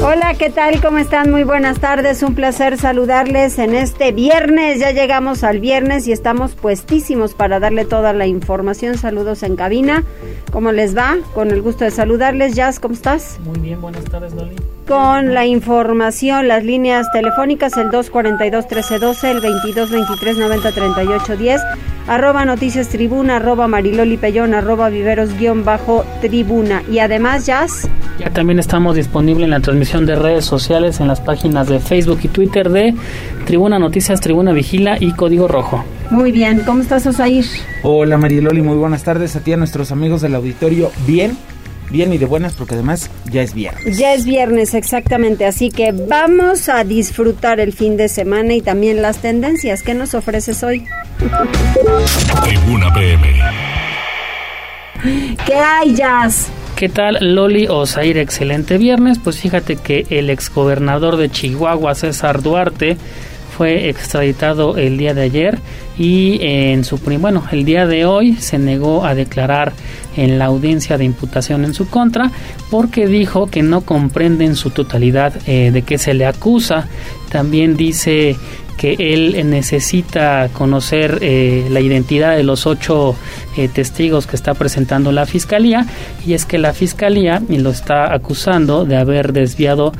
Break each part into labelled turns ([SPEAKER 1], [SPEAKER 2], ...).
[SPEAKER 1] Hola, ¿qué tal? ¿Cómo están? Muy buenas tardes. Un placer saludarles en este viernes. Ya llegamos al viernes y estamos puestísimos para darle toda la información. Saludos en cabina. ¿Cómo les va? Con el gusto de saludarles. Jazz, ¿cómo estás?
[SPEAKER 2] Muy bien, buenas tardes, Loli.
[SPEAKER 1] Con la información, las líneas telefónicas, el 242-1312, el 2223-903810, arroba noticias tribuna, arroba mariloli pellón, arroba viveros guion bajo tribuna. Y además, Jazz.
[SPEAKER 2] Ya también estamos disponibles en la transmisión de redes sociales, en las páginas de Facebook y Twitter de Tribuna Noticias, Tribuna Vigila y Código Rojo.
[SPEAKER 1] Muy bien, ¿cómo estás, Osair?
[SPEAKER 3] Hola, Mariloli, muy buenas tardes a ti, a nuestros amigos del auditorio. Bien, bien y de buenas porque además ya es viernes.
[SPEAKER 1] Ya es viernes, exactamente. Así que vamos a disfrutar el fin de semana y también las tendencias. ¿Qué nos ofreces hoy?
[SPEAKER 4] Tribuna PM.
[SPEAKER 1] ¿Qué hay, Jazz?
[SPEAKER 2] ¿Qué tal, Loli Osair? Excelente viernes. Pues fíjate que el exgobernador de Chihuahua, César Duarte, fue extraditado el día de ayer y en su bueno el día de hoy se negó a declarar en la audiencia de imputación en su contra porque dijo que no comprende en su totalidad eh, de qué se le acusa también dice que él necesita conocer eh, la identidad de los ocho eh, testigos que está presentando la fiscalía y es que la fiscalía lo está acusando de haber desviado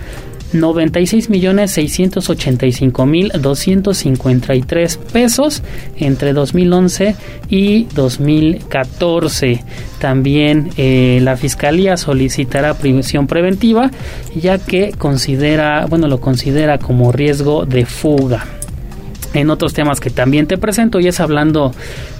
[SPEAKER 2] 96 millones 685 mil 253 pesos entre 2011 y 2014. También eh, la fiscalía solicitará prisión preventiva ya que considera, bueno, lo considera como riesgo de fuga en otros temas que también te presento y es hablando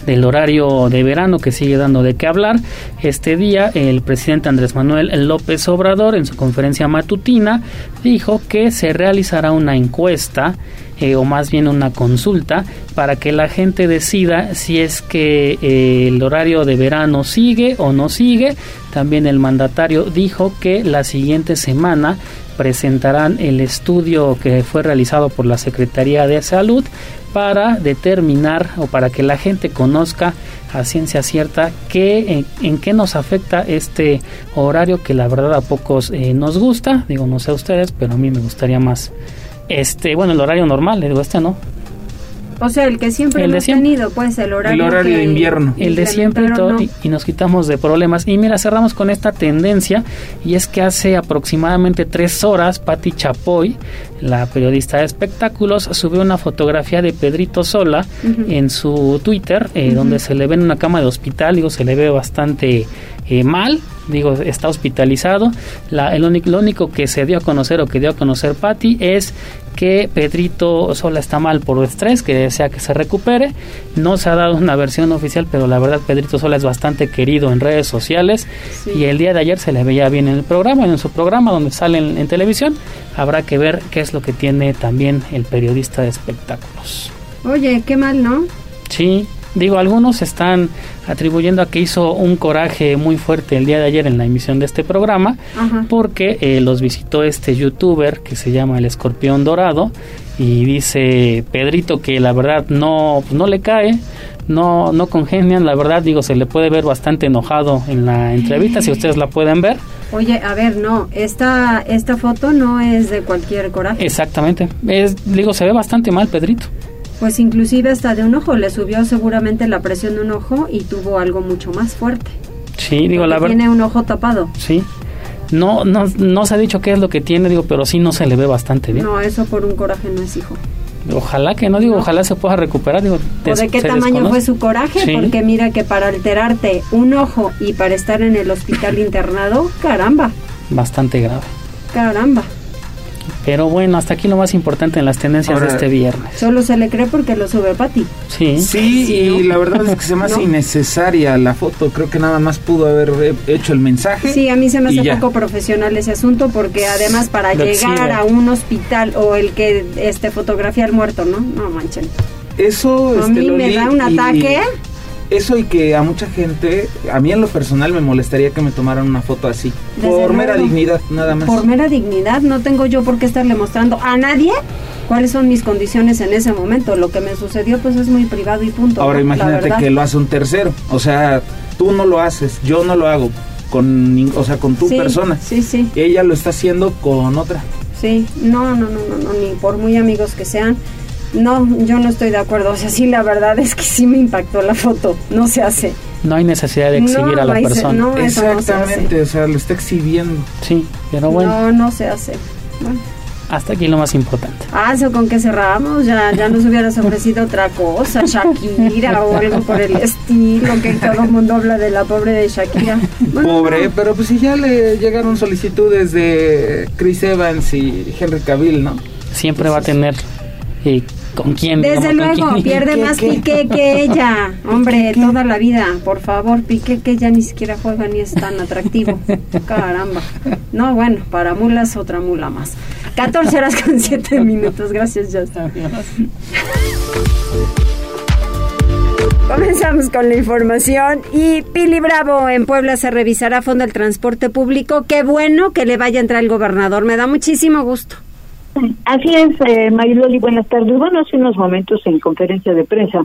[SPEAKER 2] del horario de verano que sigue dando de qué hablar. Este día el presidente Andrés Manuel López Obrador en su conferencia matutina dijo que se realizará una encuesta eh, o más bien una consulta para que la gente decida si es que eh, el horario de verano sigue o no sigue. También el mandatario dijo que la siguiente semana presentarán el estudio que fue realizado por la Secretaría de Salud para determinar o para que la gente conozca a ciencia cierta qué, en, qué nos afecta este horario que la verdad a pocos eh, nos gusta. Digo, no sé a ustedes, pero a mí me gustaría más este, bueno, el horario normal, le digo este no.
[SPEAKER 1] O sea, el que siempre el hemos tenido, pues el horario,
[SPEAKER 3] el horario de invierno.
[SPEAKER 2] El de siempre y, todo, y, nos quitamos de problemas. Y mira, cerramos con esta tendencia y es que hace aproximadamente tres horas Patti Chapoy, la periodista de espectáculos, subió una fotografía de Pedrito Sola en su Twitter, eh, donde se le ve en una cama de hospital, digo, se le ve bastante eh, mal, digo, está hospitalizado. La, el único, lo único que se dio a conocer o que dio a conocer Patti es que Pedrito Sola está mal por estrés, que desea que se recupere. No se ha dado una versión oficial, pero la verdad Pedrito Sola es bastante querido en redes sociales y el día de ayer se le veía bien en el programa, en su programa donde sale en, en televisión. Habrá que ver qué es lo que tiene también el periodista de espectáculos.
[SPEAKER 1] Oye, qué mal, ¿no?
[SPEAKER 2] Sí, Digo, algunos están atribuyendo a que hizo un coraje muy fuerte el día de ayer en la emisión de este programa, porque eh, los visitó este youtuber que se llama El Escorpión Dorado y dice Pedrito que la verdad no, no le cae, no, no congenian, la verdad digo, se le puede ver bastante enojado en la entrevista, si ustedes la pueden ver.
[SPEAKER 1] Oye, a ver, no, esta, esta foto no es de cualquier coraje.
[SPEAKER 2] Exactamente, es, digo, se ve bastante mal Pedrito.
[SPEAKER 1] Pues inclusive hasta de un ojo, le subió seguramente la presión de un ojo y tuvo algo mucho más fuerte.
[SPEAKER 2] Sí, digo, la verdad.
[SPEAKER 1] Tiene un ojo tapado.
[SPEAKER 2] Sí. No, no, no se ha dicho qué es lo que tiene, digo, pero sí no se le ve bastante bien.
[SPEAKER 1] No, eso por un coraje no es hijo.
[SPEAKER 2] Ojalá que no, digo, ojalá se pueda recuperar. Digo,
[SPEAKER 1] ¿O de qué tamaño fue su coraje? Porque mira que para alterarte un ojo y para estar en el hospital internado, caramba.
[SPEAKER 2] Bastante grave.
[SPEAKER 1] Caramba.
[SPEAKER 2] Pero bueno, hasta aquí lo más importante en las tendencias de este viernes.
[SPEAKER 1] Solo se le cree porque lo sube Pati.
[SPEAKER 2] Sí.
[SPEAKER 3] Sí, y la verdad es que se me hace innecesaria la foto. Creo que nada más pudo haber hecho el mensaje.
[SPEAKER 1] Sí, a mí se me hace poco profesional ese asunto porque además para llegar a un hospital o el que este fotografía al muerto, ¿no? No manchen.
[SPEAKER 3] eso
[SPEAKER 1] a
[SPEAKER 3] este,
[SPEAKER 1] mí me da un
[SPEAKER 3] y-
[SPEAKER 1] ataque.
[SPEAKER 3] Eso y que a mucha gente, a mí en lo personal me molestaría que me tomaran una foto así.
[SPEAKER 1] Desde
[SPEAKER 3] por mera
[SPEAKER 1] luego.
[SPEAKER 3] dignidad, nada más.
[SPEAKER 1] Por mera dignidad, no tengo yo por qué estarle mostrando a nadie cuáles son mis condiciones en ese momento. Lo que me sucedió, pues es muy privado y punto.
[SPEAKER 3] Ahora imagínate que lo hace un tercero. O sea, tú no lo haces, yo no lo hago con, o sea, con tu
[SPEAKER 1] Sí,
[SPEAKER 3] persona.
[SPEAKER 1] Sí, sí,
[SPEAKER 3] Ella lo está haciendo con otra.
[SPEAKER 1] sí. No, no, no, no, no, ni por muy amigos que sean. No, yo no estoy de acuerdo. O sea, sí, la verdad es que sí me impactó la foto. No se hace.
[SPEAKER 2] No hay necesidad de exhibir
[SPEAKER 1] No,
[SPEAKER 2] a la persona.
[SPEAKER 1] no, eso no se
[SPEAKER 3] Exactamente, o sea, lo está exhibiendo.
[SPEAKER 2] Sí, pero bueno,
[SPEAKER 1] No, no se hace. Bueno.
[SPEAKER 2] hasta aquí lo más importante.
[SPEAKER 1] Ah, eso con que cerramos, ya, ya nos hubieras ofrecido otra cosa, Shakira o algo por el estilo, que todo el mundo habla de la pobre de Shakira. Bueno,
[SPEAKER 3] Pobre,
[SPEAKER 1] no.
[SPEAKER 3] pero pues si ya le llegaron solicitudes de Chris Evans y Henry Cavill, ¿no?
[SPEAKER 2] Siempre va a tener eh, con quién.
[SPEAKER 1] Desde
[SPEAKER 2] digamos,
[SPEAKER 1] luego,
[SPEAKER 2] quién.
[SPEAKER 1] pierde
[SPEAKER 3] ¿Qué,
[SPEAKER 1] más
[SPEAKER 3] qué?
[SPEAKER 1] Piqué que ella. Hombre, toda la vida, por favor, Piqué que ya ni siquiera juega ni es tan atractivo. Caramba. No, bueno, para mulas otra mula más. 14 horas con 7 minutos. Gracias, Justin. Comenzamos con la información y Pili Bravo en Puebla se revisará a fondo el transporte público. Qué bueno que le vaya a entrar el gobernador, me da muchísimo gusto.
[SPEAKER 5] Así es, eh, Mariloli, buenas tardes. Bueno, hace unos momentos en conferencia de prensa,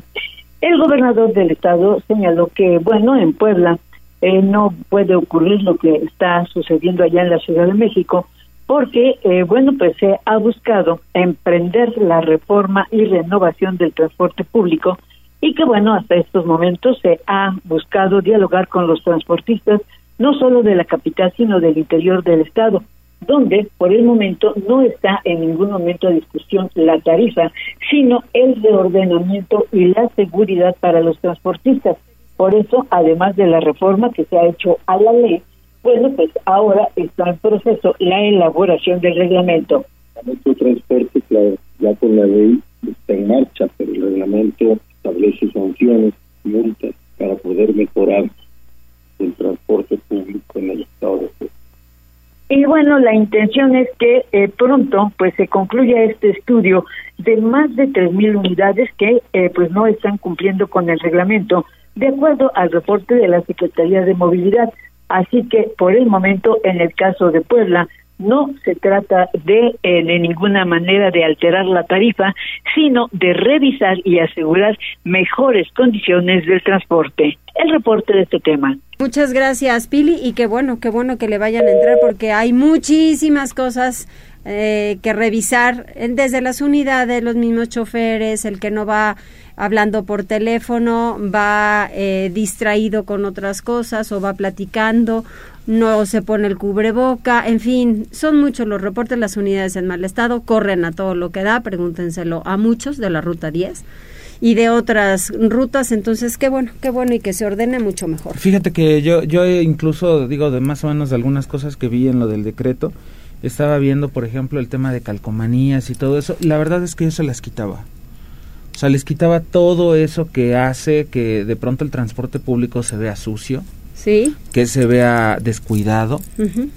[SPEAKER 5] el gobernador del estado señaló que, bueno, en Puebla eh, no puede ocurrir lo que está sucediendo allá en la Ciudad de México, porque, eh, bueno, pues se ha buscado emprender la reforma y renovación del transporte público y que, bueno, hasta estos momentos se ha buscado dialogar con los transportistas, no solo de la capital, sino del interior del estado donde por el momento no está en ningún momento a discusión la tarifa, sino el reordenamiento y la seguridad para los transportistas. Por eso, además de la reforma que se ha hecho a la ley, bueno, pues ahora está en proceso la elaboración del reglamento.
[SPEAKER 6] nuestro transporte, claro, ya con la ley está en marcha, pero el reglamento establece sanciones, multas para poder mejorar el transporte público en el estado de Puebla.
[SPEAKER 5] Y bueno, la intención es que eh, pronto pues se concluya este estudio de más de 3.000 unidades que eh, pues no están cumpliendo con el reglamento, de acuerdo al reporte de la Secretaría de Movilidad. Así que por el momento, en el caso de Puebla, no se trata de eh, de ninguna manera de alterar la tarifa, sino de revisar y asegurar mejores condiciones del transporte. El reporte de este tema.
[SPEAKER 1] Muchas gracias, Pili, y qué bueno, qué bueno que le vayan a entrar porque hay muchísimas cosas eh, que revisar eh, desde las unidades, los mismos choferes, el que no va hablando por teléfono, va eh, distraído con otras cosas o va platicando, no se pone el cubreboca, en fin, son muchos los reportes, las unidades en mal estado, corren a todo lo que da, pregúntenselo a muchos de la ruta 10 y de otras rutas, entonces qué bueno, qué bueno y que se ordene mucho mejor.
[SPEAKER 3] Fíjate que yo, yo incluso digo de más o menos de algunas cosas que vi en lo del decreto, estaba viendo, por ejemplo, el tema de calcomanías y todo eso. La verdad es que yo se las quitaba. O sea, les quitaba todo eso que hace que de pronto el transporte público se vea sucio,
[SPEAKER 1] Sí.
[SPEAKER 3] que se vea descuidado.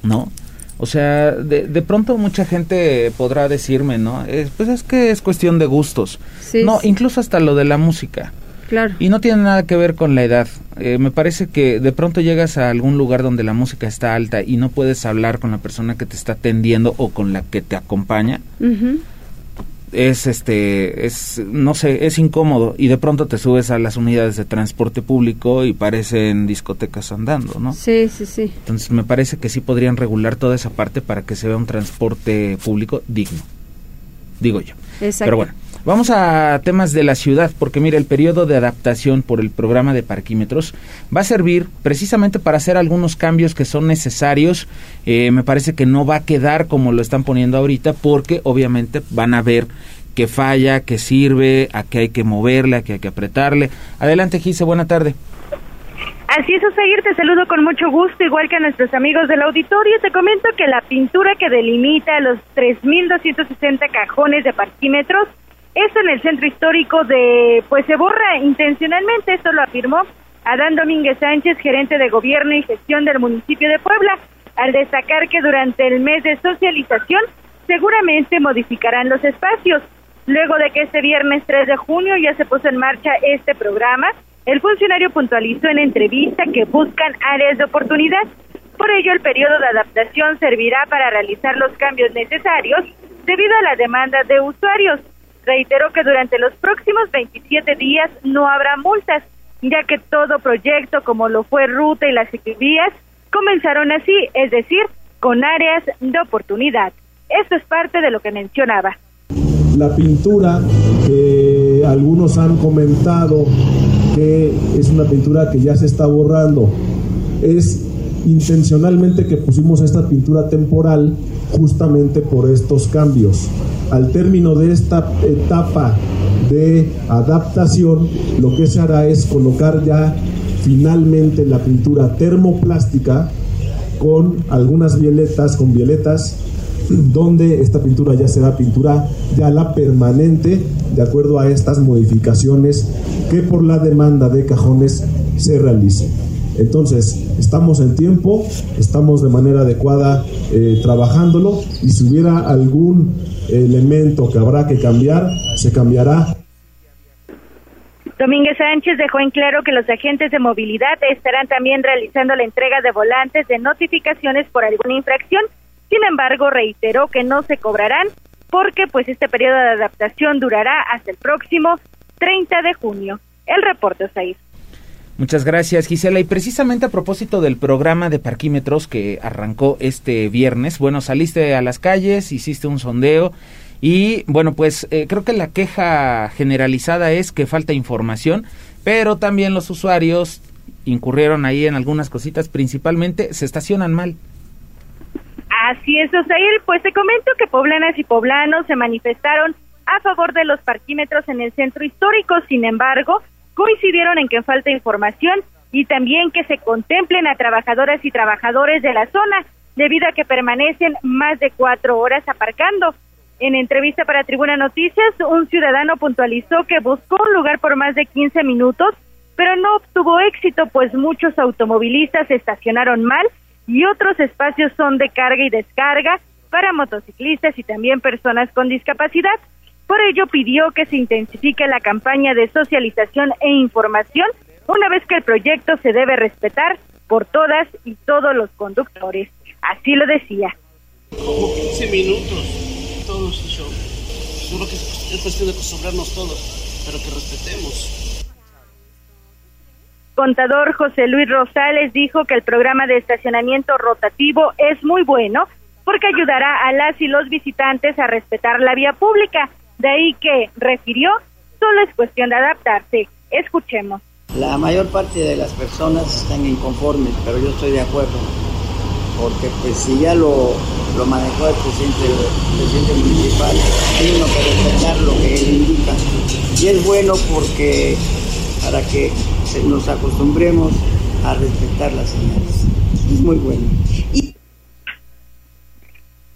[SPEAKER 3] ¿no? O sea, de, de pronto mucha gente podrá decirme, ¿no? Es- pues es que es cuestión de gustos.
[SPEAKER 1] Sí,
[SPEAKER 3] no,
[SPEAKER 1] sí.
[SPEAKER 3] incluso hasta lo de la música.
[SPEAKER 1] Claro.
[SPEAKER 3] Y no tiene nada que ver con la edad. Eh, me parece que de pronto llegas a algún lugar donde la música está alta y no puedes hablar con la persona que te está atendiendo o con la que te acompaña. Es este, es, no sé, es incómodo. Y de pronto te subes a las unidades de transporte público y parecen discotecas andando, ¿no?
[SPEAKER 1] Sí, sí, sí.
[SPEAKER 3] Entonces me parece que sí podrían regular toda esa parte para que se vea un transporte público digno. Digo yo.
[SPEAKER 1] Exacto.
[SPEAKER 3] Pero bueno, vamos a temas de la ciudad, porque mira, el periodo de adaptación por el programa de parquímetros va a servir precisamente para hacer algunos cambios que son necesarios. Eh, me parece que no va a quedar como lo están poniendo ahorita, porque obviamente van a ver qué falla, qué sirve, a qué hay que moverle, a qué hay que apretarle. Adelante, Gise, buena tarde.
[SPEAKER 7] Así es, Osair, te saludo con mucho gusto, igual que a nuestros amigos del auditorio. Te comento que la pintura que delimita los 3.260 cajones de parquímetros, esto en el centro histórico de, pues se borra intencionalmente, esto lo afirmó Adán Domínguez Sánchez, gerente de gobierno y gestión del municipio de Puebla, al destacar que durante el mes de socialización seguramente modificarán los espacios. Luego de que este viernes 3 de junio ya se puso en marcha este programa, el funcionario puntualizó en entrevista que buscan áreas de oportunidad. Por ello, el periodo de adaptación servirá para realizar los cambios necesarios debido a la demanda de usuarios. Reiteró que durante los próximos 27 días no habrá multas, ya que todo proyecto como lo fue Ruta y las ciclovías comenzaron así, es decir, con áreas de oportunidad. Esto es parte de lo que mencionaba.
[SPEAKER 8] La pintura algunos han comentado que es una pintura que ya se está borrando, es intencionalmente que pusimos esta pintura temporal justamente por estos cambios. Al término de esta etapa de adaptación, lo que se hará es colocar ya finalmente la pintura termoplástica con algunas violetas, con violetas donde esta pintura ya será pintura ya la permanente de acuerdo a estas modificaciones que por la demanda de cajones se realicen. Entonces, estamos en tiempo, estamos de manera adecuada eh, trabajándolo y si hubiera algún elemento que habrá que cambiar, se cambiará.
[SPEAKER 7] Domínguez Sánchez dejó en claro que los agentes de movilidad estarán también realizando la entrega de volantes de notificaciones por alguna infracción sin embargo, reiteró que no se cobrarán porque pues este periodo de adaptación durará hasta el próximo 30 de junio. El reporte es ahí.
[SPEAKER 3] Muchas gracias, Gisela. Y precisamente a propósito del programa de parquímetros que arrancó este viernes, bueno, saliste a las calles, hiciste un sondeo y bueno, pues eh, creo que la queja generalizada es que falta información, pero también los usuarios incurrieron ahí en algunas cositas, principalmente se estacionan mal.
[SPEAKER 7] Así es, Osair. Pues te comento que poblanas y poblanos se manifestaron a favor de los parquímetros en el centro histórico. Sin embargo, coincidieron en que falta información y también que se contemplen a trabajadoras y trabajadores de la zona, debido a que permanecen más de cuatro horas aparcando. En entrevista para Tribuna Noticias, un ciudadano puntualizó que buscó un lugar por más de 15 minutos, pero no obtuvo éxito, pues muchos automovilistas estacionaron mal y otros espacios son de carga y descarga para motociclistas y también personas con discapacidad. Por ello pidió que se intensifique la campaña de socialización e información, una vez que el proyecto se debe respetar por todas y todos los conductores. Así lo decía.
[SPEAKER 9] Como 15 minutos, todos show. Yo creo que es cuestión de acostumbrarnos todos, pero que respetemos
[SPEAKER 7] contador José Luis Rosales dijo que el programa de estacionamiento rotativo es muy bueno porque ayudará a las y los visitantes a respetar la vía pública. De ahí que refirió, solo es cuestión de adaptarse. Escuchemos.
[SPEAKER 10] La mayor parte de las personas están inconformes, pero yo estoy de acuerdo, porque pues si ya lo, lo manejó el presidente, el presidente municipal, tiene que respetar lo que él indica. Y es bueno porque para que nos acostumbremos a respetar las señales. Es muy bueno.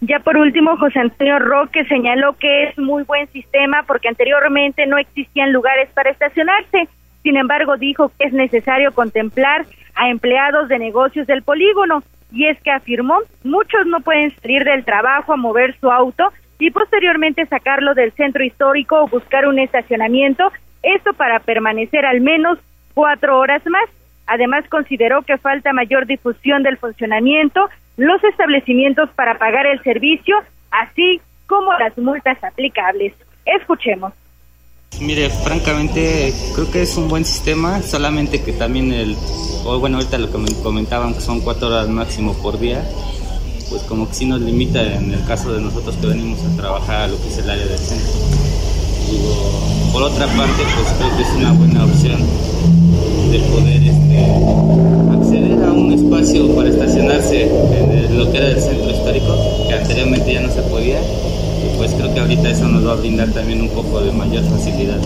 [SPEAKER 7] Ya por último, José Antonio Roque señaló que es muy buen sistema porque anteriormente no existían lugares para estacionarse. Sin embargo, dijo que es necesario contemplar a empleados de negocios del polígono y es que afirmó, muchos no pueden salir del trabajo a mover su auto y posteriormente sacarlo del centro histórico o buscar un estacionamiento, esto para permanecer al menos cuatro horas más. Además, consideró que falta mayor difusión del funcionamiento, los establecimientos para pagar el servicio, así como las multas aplicables. Escuchemos.
[SPEAKER 11] Mire, francamente creo que es un buen sistema, solamente que también el, bueno, ahorita lo que me comentaban que son cuatro horas máximo por día, pues como que sí nos limita en el caso de nosotros que venimos a trabajar a lo que es el área del centro por otra parte, pues creo que es una buena opción de poder este, acceder a un espacio para estacionarse en lo que era el centro histórico, que anteriormente ya no se podía, y pues creo que ahorita eso nos va a brindar también un poco de mayor facilidad.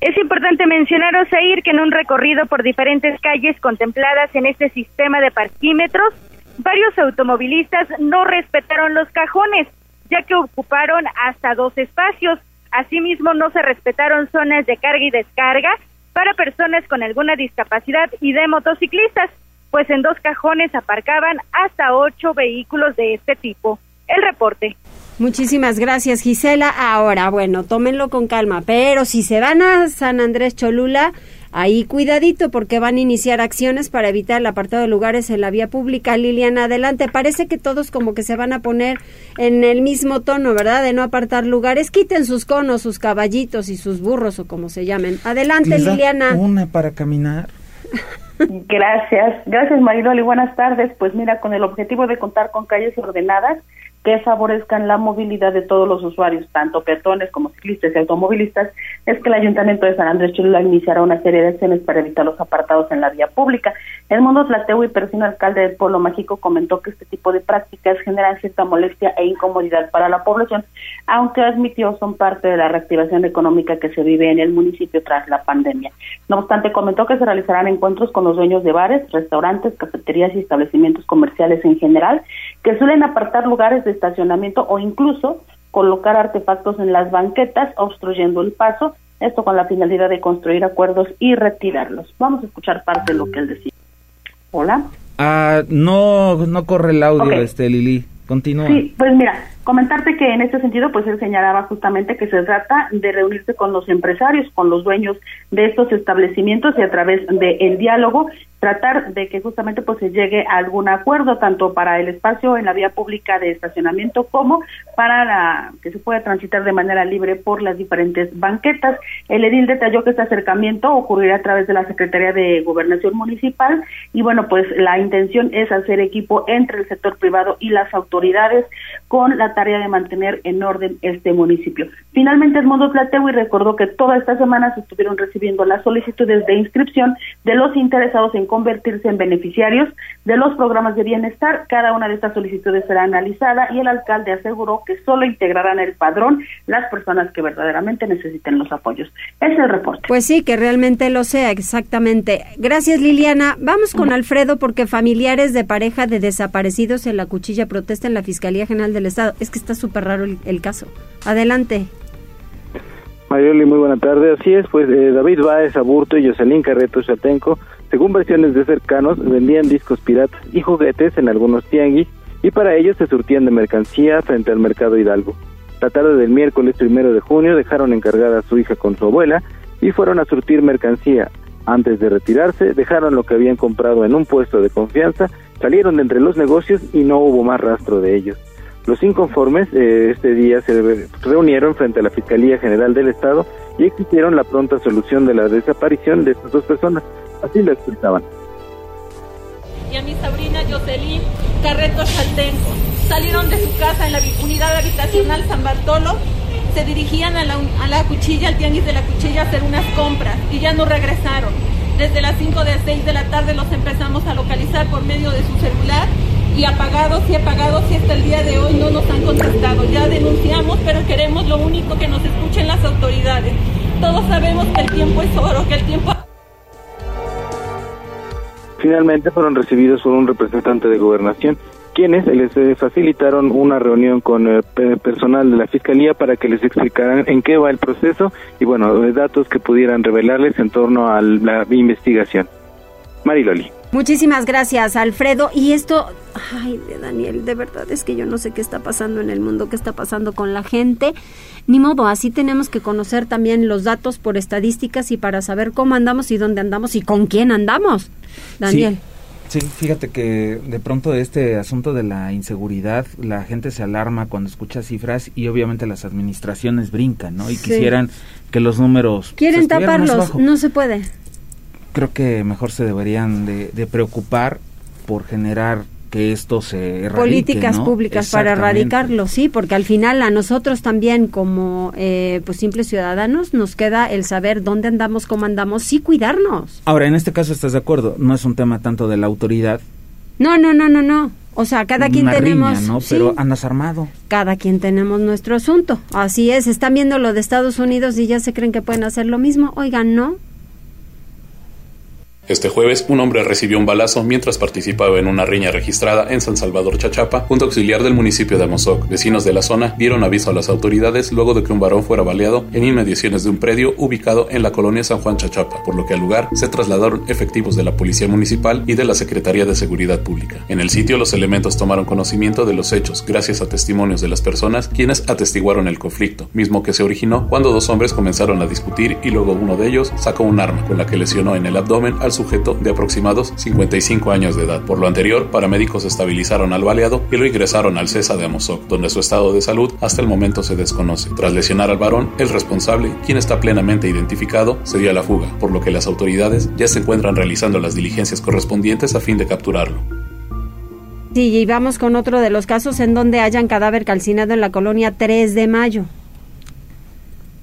[SPEAKER 7] Es importante mencionar, Osair, que en un recorrido por diferentes calles contempladas en este sistema de parquímetros, varios automovilistas no respetaron los cajones, ya que ocuparon hasta dos espacios. Asimismo, no se respetaron zonas de carga y descarga para personas con alguna discapacidad y de motociclistas, pues en dos cajones aparcaban hasta ocho vehículos de este tipo. El reporte.
[SPEAKER 1] Muchísimas gracias, Gisela. Ahora, bueno, tómenlo con calma, pero si se van a San Andrés Cholula, ahí cuidadito porque van a iniciar acciones para evitar el apartado de lugares en la vía pública. Liliana, adelante. Parece que todos como que se van a poner en el mismo tono, ¿verdad? De no apartar lugares. Quiten sus conos, sus caballitos y sus burros o como se llamen. Adelante, Liliana.
[SPEAKER 3] Una para caminar.
[SPEAKER 12] Gracias, gracias Mariloli, buenas tardes. Pues mira, con el objetivo de contar con calles ordenadas, que favorezcan la movilidad de todos los usuarios, tanto peatones como ciclistas y automovilistas, es que el Ayuntamiento de San Andrés Cholula iniciará una serie de acciones para evitar los apartados en la vía pública. El mundo Tlateu y persino alcalde del Pueblo Mágico comentó que este tipo de prácticas generan cierta molestia e incomodidad para la población, aunque admitió son parte de la reactivación económica que se vive en el municipio tras la pandemia. No obstante, comentó que se realizarán encuentros con los dueños de bares, restaurantes, cafeterías y establecimientos comerciales en general, que suelen apartar lugares de estacionamiento o incluso colocar artefactos en las banquetas obstruyendo el paso, esto con la finalidad de construir acuerdos y retirarlos. Vamos a escuchar parte de lo que él decía. Hola.
[SPEAKER 3] Ah, no, no corre el audio, este Lili. Continúa.
[SPEAKER 12] Sí, pues mira, comentarte que en este sentido, pues él señalaba justamente que se trata de reunirse con los empresarios, con los dueños de estos establecimientos y a través del diálogo tratar de que justamente pues se llegue a algún acuerdo tanto para el espacio en la vía pública de estacionamiento como para la, que se pueda transitar de manera libre por las diferentes banquetas. El edil detalló que este acercamiento ocurrirá a través de la Secretaría de Gobernación Municipal y bueno, pues la intención es hacer equipo entre el sector privado y las autoridades con la tarea de mantener en orden este municipio. Finalmente, el Mundo y recordó que toda esta semana se estuvieron recibiendo las solicitudes de inscripción de los interesados en convertirse en beneficiarios de los programas de bienestar. Cada una de estas solicitudes será analizada y el alcalde aseguró que solo integrarán el padrón las personas que verdaderamente necesiten los apoyos. Ese es el reporte.
[SPEAKER 1] Pues sí, que realmente lo sea, exactamente. Gracias, Liliana. Vamos con Alfredo porque familiares de pareja de desaparecidos en la cuchilla protestan en la Fiscalía General del Estado. Es que está súper raro el, caso. Adelante.
[SPEAKER 13] Mayoli, muy buena tarde. Así es, pues eh, David Báez Aburto y Jocelyn Carreto Chatenco según versiones de cercanos, vendían discos piratas y juguetes en algunos tianguis y para ellos se surtían de mercancía frente al mercado Hidalgo. La tarde del miércoles primero de junio dejaron encargada a su hija con su abuela y fueron a surtir mercancía. Antes de retirarse, dejaron lo que habían comprado en un puesto de confianza, salieron de entre los negocios y no hubo más rastro de ellos. Los inconformes eh, este día se reunieron frente a la Fiscalía General del Estado y exigieron la pronta solución de la desaparición de estas dos personas. Así lo explicaban.
[SPEAKER 14] Y a mi sobrina Jocelyn Carreto Chaltenco. Salieron de su casa en la unidad habitacional San Bartolo, se dirigían a la, a la cuchilla, al tianguis de la cuchilla a hacer unas compras y ya no regresaron. Desde las 5 de 6 de la tarde los empezamos a localizar por medio de su celular y apagados y apagados y hasta el día de hoy no nos han contestado. Ya denunciamos, pero queremos lo único que nos escuchen las autoridades. Todos sabemos que el tiempo es oro, que el tiempo...
[SPEAKER 13] Finalmente fueron recibidos por un representante de gobernación, quienes les eh, facilitaron una reunión con el personal de la Fiscalía para que les explicaran en qué va el proceso y, bueno, datos que pudieran revelarles en torno a la investigación. Mariloli.
[SPEAKER 1] Muchísimas gracias, Alfredo. Y esto, ay, de Daniel, de verdad es que yo no sé qué está pasando en el mundo, qué está pasando con la gente. Ni modo, así tenemos que conocer también los datos por estadísticas y para saber cómo andamos y dónde andamos y con quién andamos. Daniel.
[SPEAKER 3] Sí. fíjate que de pronto este asunto de la inseguridad, la gente se alarma cuando escucha cifras y obviamente las administraciones brincan, ¿no? Y quisieran que los números...
[SPEAKER 1] Quieren taparlos, no se puede
[SPEAKER 3] creo que mejor se deberían de, preocupar por generar que esto se erradique,
[SPEAKER 1] políticas públicas para erradicarlo sí porque al final a nosotros también como eh, pues simples ciudadanos nos queda el saber dónde andamos cómo andamos sí cuidarnos
[SPEAKER 3] ahora en este caso estás de acuerdo no es un tema tanto de la autoridad
[SPEAKER 1] no no no no no o sea, cada quien tenemos.
[SPEAKER 3] ¿no? Pero andas armado.
[SPEAKER 1] Cada quien tenemos nuestro asunto. Así es. Están viendo lo de Estados Unidos y ya se creen que pueden hacer lo mismo. Oigan, no.
[SPEAKER 15] Este jueves, un hombre recibió un balazo mientras participaba en una riña registrada en San Salvador Chachapa, junto auxiliar del municipio de Amozoc. Vecinos de la zona dieron aviso a las autoridades luego de que un varón fuera baleado en inmediaciones de un predio ubicado en la colonia San Juan Chachapa, por lo que al lugar se trasladaron efectivos de la Policía Municipal y de la Secretaría de Seguridad Pública. En el sitio, los elementos tomaron conocimiento de los hechos gracias a testimonios de las personas quienes atestiguaron el conflicto, mismo que se originó cuando dos hombres comenzaron a discutir y luego uno de ellos sacó un arma con la que lesionó en el abdomen al sujeto de aproximados 55 años de edad. Por lo anterior, paramédicos estabilizaron al baleado y lo ingresaron al CESA de Amozoc, donde su estado de salud hasta el momento se desconoce. Tras lesionar al varón, el responsable, quien está plenamente identificado, se dio a la fuga, por lo que las autoridades ya se encuentran realizando las diligencias correspondientes a fin de capturarlo.
[SPEAKER 1] Y con otro de los casos en donde hayan cadáver calcinado en la colonia 3 de mayo.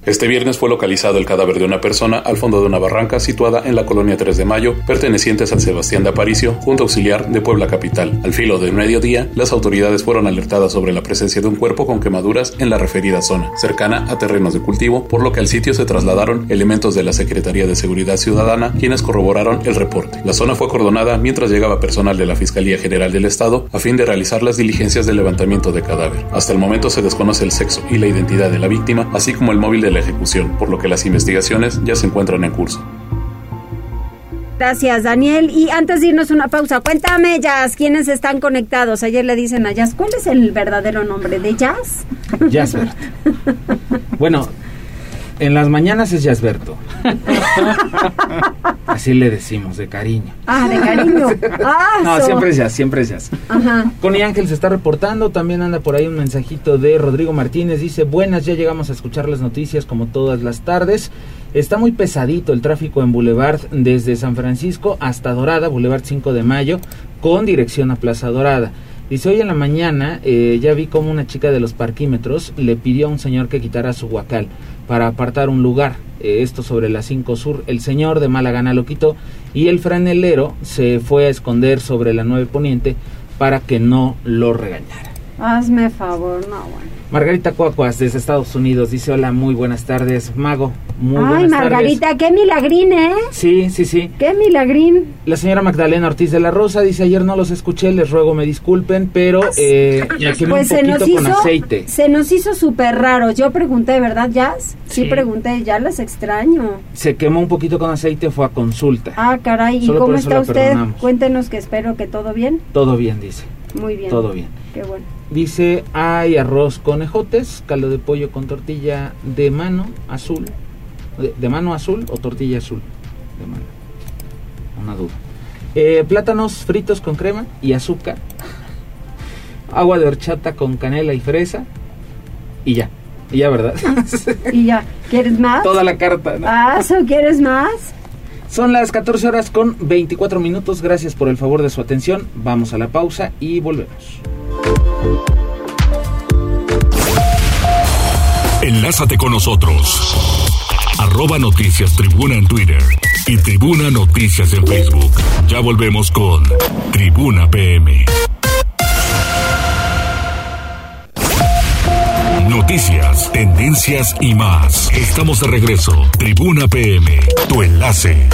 [SPEAKER 15] Este viernes fue localizado el cadáver de una persona al fondo de una barranca situada en la colonia 3 de Mayo, perteneciente a San Sebastián de Aparicio, junto auxiliar de Puebla Capital. Al filo del mediodía, las autoridades fueron alertadas sobre la presencia de un cuerpo con quemaduras en la referida zona, cercana a terrenos de cultivo, por lo que al sitio se trasladaron elementos de la Secretaría de Seguridad Ciudadana, quienes corroboraron el reporte. La zona fue acordonada mientras llegaba personal de la Fiscalía General del Estado a fin de realizar las diligencias de levantamiento de cadáver. Hasta el momento se desconoce el sexo y la identidad de la víctima, así como el móvil de la ejecución, por lo que las investigaciones ya se encuentran en curso.
[SPEAKER 1] Gracias, Daniel. Y antes de irnos una pausa, cuéntame, Jazz, ¿quiénes están conectados? Ayer le dicen a Jazz, ¿cuál es el verdadero nombre de Jazz?
[SPEAKER 3] Jazzbert. bueno, en las mañanas es Jazzberto. Así le decimos, de cariño.
[SPEAKER 1] Ah, de cariño. Ah,
[SPEAKER 3] No,
[SPEAKER 1] so-
[SPEAKER 3] siempre es Jazz, siempre es Jazz.
[SPEAKER 1] Ajá.
[SPEAKER 3] Connie Ángel se está reportando, también anda por ahí un mensajito de Rodrigo Martínez, dice, buenas, ya llegamos a escuchar las noticias como todas las tardes. Está muy pesadito el tráfico en Boulevard desde San Francisco hasta Dorada, Boulevard 5 de Mayo, con dirección a Plaza Dorada. Dice, hoy en la mañana eh, ya vi como una chica de los parquímetros le pidió a un señor que quitara su huacal para apartar un lugar. Eh, esto sobre la 5 Sur. El señor de mala gana lo quitó y el franelero se fue a esconder sobre la 9 Poniente para que no lo regañara.
[SPEAKER 1] Hazme favor, no, bueno.
[SPEAKER 3] Margarita Cuacuas desde Estados Unidos dice hola, muy buenas tardes, Mago. Muy
[SPEAKER 1] Ay,
[SPEAKER 3] buenas
[SPEAKER 1] Margarita, qué milagrín, ¿eh?
[SPEAKER 3] Sí, sí, sí.
[SPEAKER 1] Qué milagrín.
[SPEAKER 3] La señora Magdalena Ortiz de la Rosa dice ayer no los escuché, les ruego me disculpen, pero eh, me
[SPEAKER 1] Pues
[SPEAKER 3] un
[SPEAKER 1] se nos
[SPEAKER 3] con aceite.
[SPEAKER 1] se nos hizo súper raro. Yo pregunté, ¿verdad, Jazz? Sí,
[SPEAKER 3] Sí.
[SPEAKER 1] pregunté, ya las extraño.
[SPEAKER 3] Se quemó un poquito con aceite, fue a consulta.
[SPEAKER 1] Ah, caray, ¿y
[SPEAKER 3] Solo
[SPEAKER 1] cómo está usted? Cuéntenos que espero que todo bien.
[SPEAKER 3] Todo bien, dice.
[SPEAKER 1] Muy bien.
[SPEAKER 3] Todo bien.
[SPEAKER 1] Qué bueno.
[SPEAKER 3] Dice, hay arroz con ejotes, caldo de pollo con tortilla de mano azul. ¿De, de mano azul o tortilla azul? De mano. Una duda. Eh, plátanos fritos con crema y azúcar. Agua de horchata con canela y fresa. Y ya. Y ya, ¿verdad?
[SPEAKER 1] Y ya, ¿quieres más?
[SPEAKER 3] Toda la carta. ¿no?
[SPEAKER 1] Ah, ¿so quieres más?
[SPEAKER 3] Son las 14 horas con 24 minutos. Gracias por el favor de su atención. Vamos a la pausa y volvemos.
[SPEAKER 4] Enlázate con nosotros. Arroba Noticias Tribuna en Twitter y Tribuna Noticias en Facebook. Ya volvemos con Tribuna PM. Noticias, tendencias y más. Estamos de regreso. Tribuna PM, tu enlace.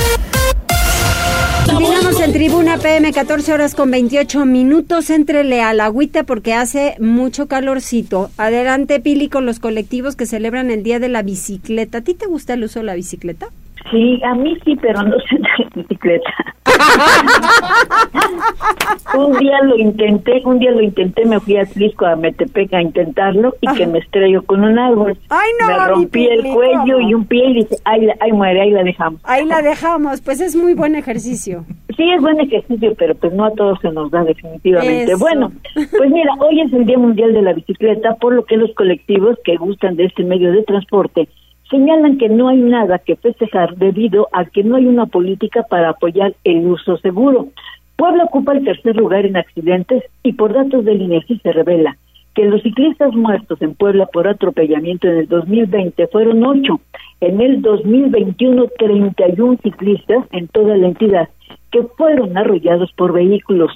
[SPEAKER 1] Continuamos en Tribuna PM, 14 horas con 28 minutos. Entrele al agüita porque hace mucho calorcito. Adelante, Pili, con los colectivos que celebran el Día de la Bicicleta. ¿A ti te gusta el uso de la bicicleta?
[SPEAKER 5] Sí, a mí sí, pero no sé de bicicleta. un día lo intenté, un día lo intenté, me fui a Atlisco, a Metepec a intentarlo y que me estrello con un árbol.
[SPEAKER 1] Ay, no,
[SPEAKER 5] me rompí el cuello y un pie y ahí, la- ahí muere, ahí la dejamos.
[SPEAKER 1] Ahí la dejamos, pues es muy buen ejercicio.
[SPEAKER 5] Sí, es buen ejercicio, pero pues no a todos se nos da definitivamente.
[SPEAKER 1] Eso.
[SPEAKER 5] Bueno, pues mira, hoy es el Día Mundial de la Bicicleta, por lo que los colectivos que gustan de este medio de transporte señalan que no hay nada que festejar debido a que no hay una política para apoyar el uso seguro. Puebla ocupa el tercer lugar en accidentes y por datos del INEGI se revela que los ciclistas muertos en Puebla por atropellamiento en el 2020 fueron ocho. En el 2021, 31 ciclistas en toda la entidad que fueron arrollados por vehículos.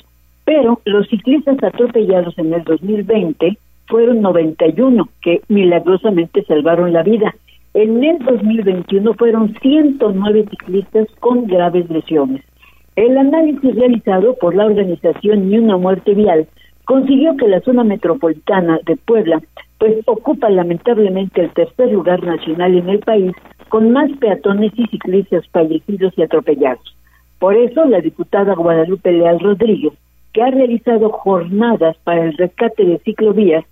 [SPEAKER 5] Pero los ciclistas atropellados en el 2020 fueron 91 que milagrosamente salvaron la vida. En el 2021 fueron 109 ciclistas con graves lesiones. El análisis realizado por la organización Ni una muerte vial consiguió que la zona metropolitana de Puebla pues ocupa lamentablemente el tercer lugar nacional en el país con más peatones y ciclistas fallecidos y atropellados. Por eso la diputada Guadalupe Leal Rodríguez, que ha realizado jornadas para el rescate de ciclovías,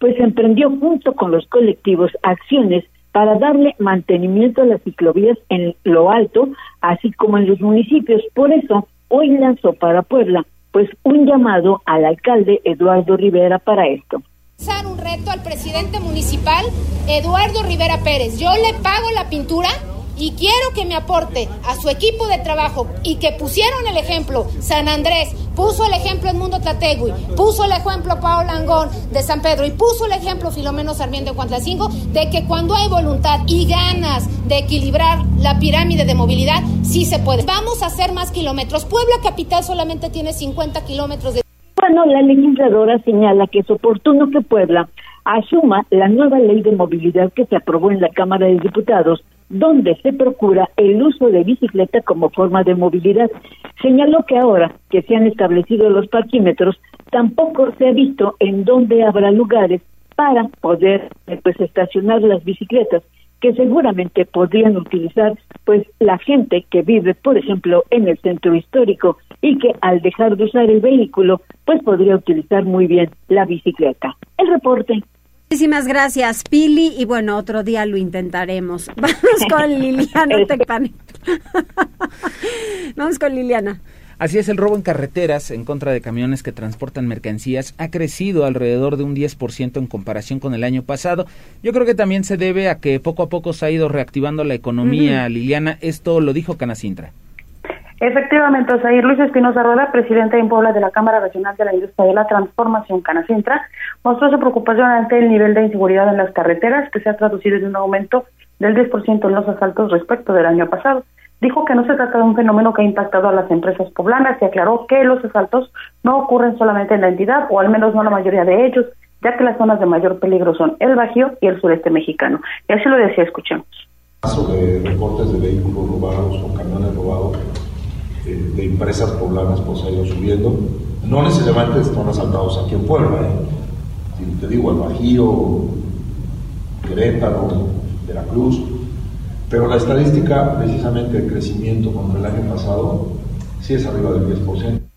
[SPEAKER 5] pues emprendió junto con los colectivos acciones para darle mantenimiento a las ciclovías en lo alto, así como en los municipios. Por eso, hoy lanzó para Puebla, pues un llamado al alcalde Eduardo Rivera para esto.
[SPEAKER 16] Un reto al presidente municipal, Eduardo Rivera Pérez. Yo le pago la pintura y quiero que me aporte a su equipo de trabajo y que pusieron el ejemplo San Andrés, puso el ejemplo Mundo Tategui, puso el ejemplo Paolo Langón de San Pedro y puso el ejemplo Filomeno Sarmiento de Cuantlacingo de que cuando hay voluntad y ganas de equilibrar la pirámide de movilidad, sí se puede. Vamos a hacer más kilómetros. Puebla Capital solamente tiene 50 kilómetros de...
[SPEAKER 5] Bueno, la legisladora señala que es oportuno que Puebla asuma la nueva ley de movilidad que se aprobó en la Cámara de Diputados, donde se procura el uso de bicicleta como forma de movilidad. Señaló que ahora que se han establecido los parquímetros, tampoco se ha visto en dónde habrá lugares para poder eh, pues estacionar las bicicletas que seguramente podrían utilizar pues la gente que vive por ejemplo en el centro histórico y que al dejar de usar el vehículo pues podría utilizar muy bien la bicicleta. El reporte
[SPEAKER 1] Muchísimas gracias, Pili. Y bueno, otro día lo intentaremos. Vamos con Liliana Vamos con Liliana.
[SPEAKER 3] Así es, el robo en carreteras en contra de camiones que transportan mercancías ha crecido alrededor de un 10% en comparación con el año pasado. Yo creo que también se debe a que poco a poco se ha ido reactivando la economía, Liliana. Esto lo dijo Canacintra.
[SPEAKER 12] Efectivamente, Osair Luis Espinosa Rueda, presidente en Puebla de la Cámara Regional de la Industria de la Transformación Canacintra, mostró su preocupación ante el nivel de inseguridad en las carreteras, que se ha traducido en un aumento del 10% en los asaltos respecto del año pasado. Dijo que no se trata de un fenómeno que ha impactado a las empresas poblanas y aclaró que los asaltos no ocurren solamente en la entidad, o al menos no la mayoría de ellos, ya que las zonas de mayor peligro son el Bajío y el sureste mexicano. Y así lo decía, escuchemos.
[SPEAKER 17] de reportes de vehículos robados o camiones robados de, empresas poblanas pues ha ido subiendo. No necesariamente están asaltados aquí en Puebla, ¿eh? te digo, el Bajío, Querétaro, Veracruz, pero la estadística precisamente de crecimiento contra el año pasado sí es arriba del 10%.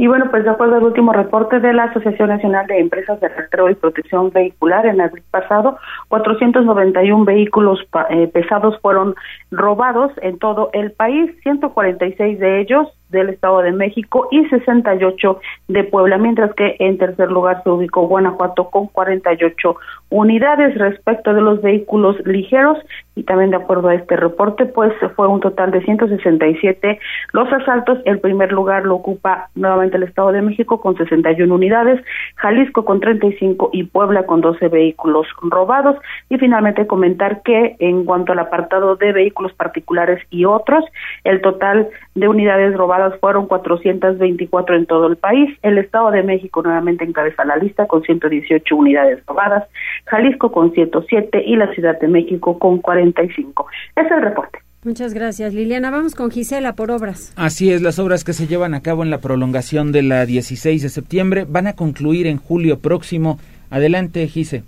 [SPEAKER 12] Y bueno, pues de acuerdo al último reporte de la Asociación Nacional de Empresas de Rastreo y Protección Vehicular, en abril pasado, 491 vehículos eh, pesados fueron robados en todo el país, 146 de ellos del Estado de México y 68 de Puebla, mientras que en tercer lugar se ubicó Guanajuato con 48 unidades respecto de los vehículos ligeros y también de acuerdo a este reporte, pues fue un total de 167 los asaltos. El primer lugar lo ocupa nuevamente el Estado de México con 61 unidades, Jalisco con 35 y Puebla con 12 vehículos robados. Y finalmente comentar que en cuanto al apartado de vehículos particulares y otros, el total de unidades robadas fueron 424 en todo el país. El Estado de México nuevamente encabeza la lista con 118 unidades robadas, Jalisco con 107 y la Ciudad de México con 45. Es el reporte.
[SPEAKER 1] Muchas gracias, Liliana. Vamos con Gisela por obras.
[SPEAKER 3] Así es, las obras que se llevan a cabo en la prolongación de la 16 de septiembre van a concluir en julio próximo. Adelante, Gise.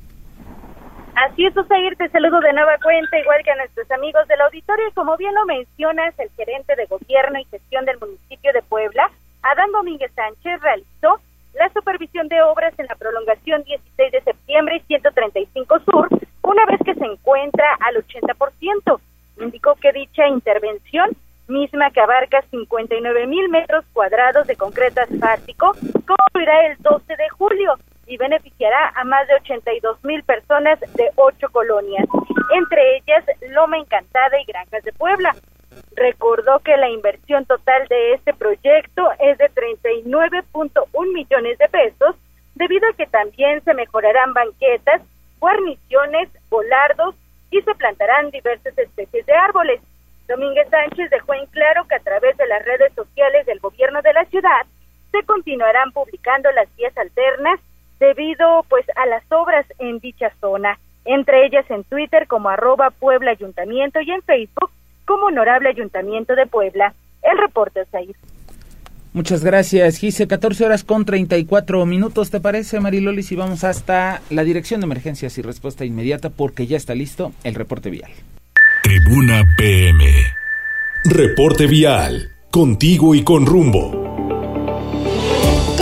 [SPEAKER 7] Así es, Osair, te saludo de nueva cuenta, igual que a nuestros amigos del auditorio. Y como bien lo mencionas, el gerente de gobierno y gestión del municipio de Puebla, Adán Domínguez Sánchez, realizó la supervisión de obras en la prolongación 16 de septiembre y 135 Sur, una vez que se encuentra al 80%. Indicó que dicha intervención, misma que abarca 59 mil metros cuadrados de concreto asfáltico, concluirá el 12 de julio y beneficiará a más de 82 mil personas de ocho colonias, entre ellas Loma Encantada y Granjas de Puebla. Recordó que la inversión total de este proyecto es de 39.1 millones de pesos, debido a que también se mejorarán banquetas, guarniciones, volardos y se plantarán diversas especies de árboles. Domínguez Sánchez dejó en claro que a través de las redes sociales del gobierno de la ciudad se continuarán publicando las vías alternas debido pues a las obras en dicha zona, entre ellas en Twitter como arroba Puebla Ayuntamiento y en Facebook como Honorable Ayuntamiento de Puebla. El reporte, Zair.
[SPEAKER 3] Muchas gracias, Gise. 14 horas con 34 minutos, ¿te parece, Mariloli? Si vamos hasta la Dirección de Emergencias y Respuesta Inmediata, porque ya está listo el reporte vial.
[SPEAKER 4] Tribuna PM. Reporte vial. Contigo y con rumbo.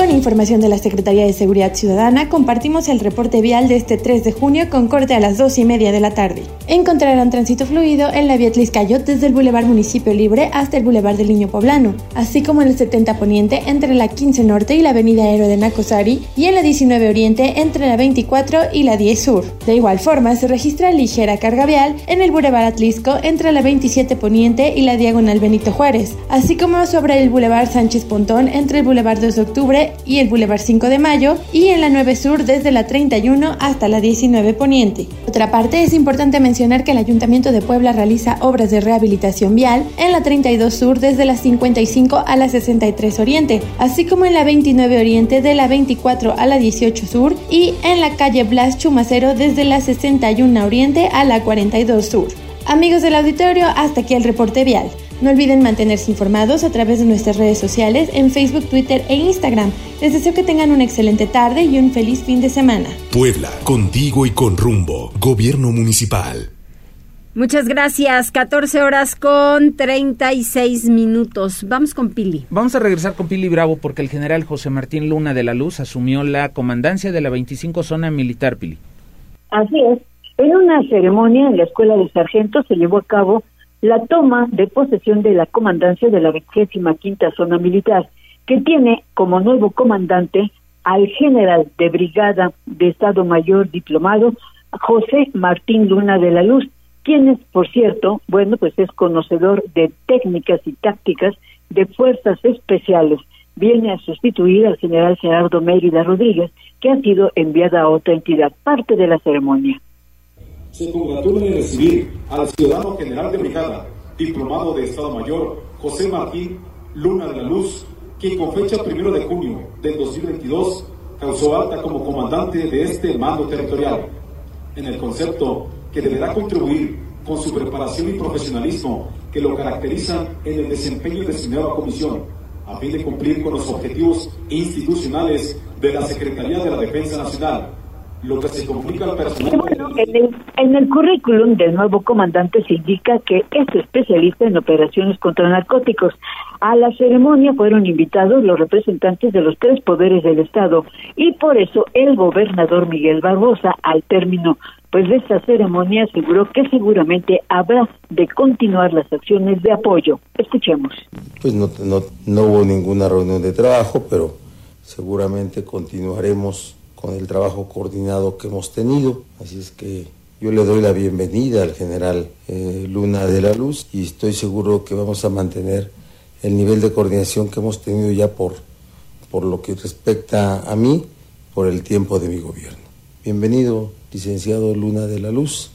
[SPEAKER 18] Con información de la Secretaría de Seguridad Ciudadana, compartimos el reporte vial de este 3 de junio con corte a las 2 y media de la tarde. Encontrarán tránsito fluido en la vía Tliscayot desde el Boulevard Municipio Libre hasta el Boulevard del Niño Poblano, así como en el 70 Poniente entre la 15 Norte y la Avenida Héroe de Nacosari y en la 19 Oriente entre la 24 y la 10 Sur. De igual forma, se registra ligera carga vial en el Boulevard Atlisco entre la 27 Poniente y la Diagonal Benito Juárez, así como sobre el Boulevard Sánchez Pontón entre el Boulevard 2 de Octubre y el Boulevard 5 de Mayo y en la 9 Sur desde la 31 hasta la 19 Poniente. otra parte, es importante mencionar que el Ayuntamiento de Puebla realiza obras de rehabilitación vial en la 32 Sur desde la 55 a la 63 Oriente, así como en la 29 Oriente de la 24 a la 18 Sur y en la calle Blas Chumacero desde la 61 Oriente a la 42 Sur. Amigos del auditorio, hasta aquí el reporte vial. No olviden mantenerse informados a través de nuestras redes sociales en Facebook, Twitter e Instagram. Les deseo que tengan una excelente tarde y un feliz fin de semana.
[SPEAKER 4] Puebla, contigo y con rumbo. Gobierno Municipal.
[SPEAKER 1] Muchas gracias. 14 horas con 36 minutos. Vamos con Pili.
[SPEAKER 3] Vamos a regresar con Pili Bravo porque el general José Martín Luna de la Luz asumió la comandancia de la 25 Zona Militar, Pili.
[SPEAKER 5] Así es. En una ceremonia en la Escuela de Sargentos se llevó a cabo la toma de posesión de la comandancia de la 25 quinta zona militar, que tiene como nuevo comandante al general de brigada de Estado Mayor diplomado José Martín Luna de la Luz, quien es, por cierto, bueno, pues es conocedor de técnicas y tácticas de fuerzas especiales. Viene a sustituir al general Gerardo Mérida Rodríguez, que ha sido enviada a otra entidad, parte de la ceremonia
[SPEAKER 19] se congratula de recibir al ciudadano general de brigada, diplomado de Estado Mayor, José Martín Luna de la Luz, quien con fecha primero de junio del 2022 causó alta como comandante de este mando territorial, en el concepto que deberá contribuir con su preparación y profesionalismo que lo caracterizan en el desempeño de su nueva comisión, a fin de cumplir con los objetivos institucionales de la Secretaría de la Defensa Nacional, lo que se complica al personal.
[SPEAKER 5] En el currículum del nuevo comandante se indica que es especialista en operaciones contra narcóticos. A la ceremonia fueron invitados los representantes de los tres poderes del Estado y por eso el gobernador Miguel Barbosa, al término pues de esta ceremonia, aseguró que seguramente habrá de continuar las acciones de apoyo. Escuchemos.
[SPEAKER 20] Pues no, no, no hubo ninguna reunión de trabajo, pero seguramente continuaremos con el trabajo coordinado que hemos tenido. Así es que yo le doy la bienvenida al general eh, Luna de la Luz y estoy seguro que vamos a mantener el nivel de coordinación que hemos tenido ya por, por lo que respecta a mí, por el tiempo de mi gobierno. Bienvenido, licenciado Luna de la Luz.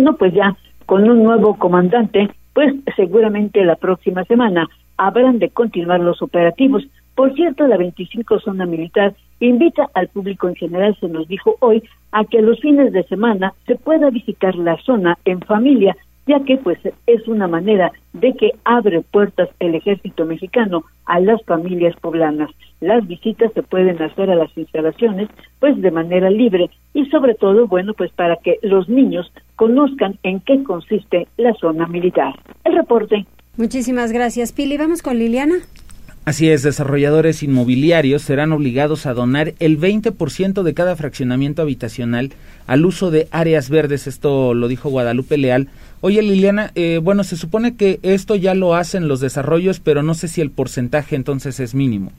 [SPEAKER 5] No, pues ya, con un nuevo comandante, pues seguramente la próxima semana habrán de continuar los operativos. Por cierto, la 25 Zona Militar invita al público en general, se nos dijo hoy, a que los fines de semana se pueda visitar la zona en familia, ya que pues es una manera de que abre puertas el ejército mexicano a las familias poblanas. Las visitas se pueden hacer a las instalaciones pues de manera libre y sobre todo, bueno, pues para que los niños conozcan en qué consiste la zona militar. El reporte.
[SPEAKER 1] Muchísimas gracias, Pili. Vamos con Liliana.
[SPEAKER 3] Así es, desarrolladores inmobiliarios serán obligados a donar el 20% de cada fraccionamiento habitacional al uso de áreas verdes. Esto lo dijo Guadalupe Leal. Oye, Liliana, eh, bueno, se supone que esto ya lo hacen los desarrollos, pero no sé si el porcentaje entonces es mínimo.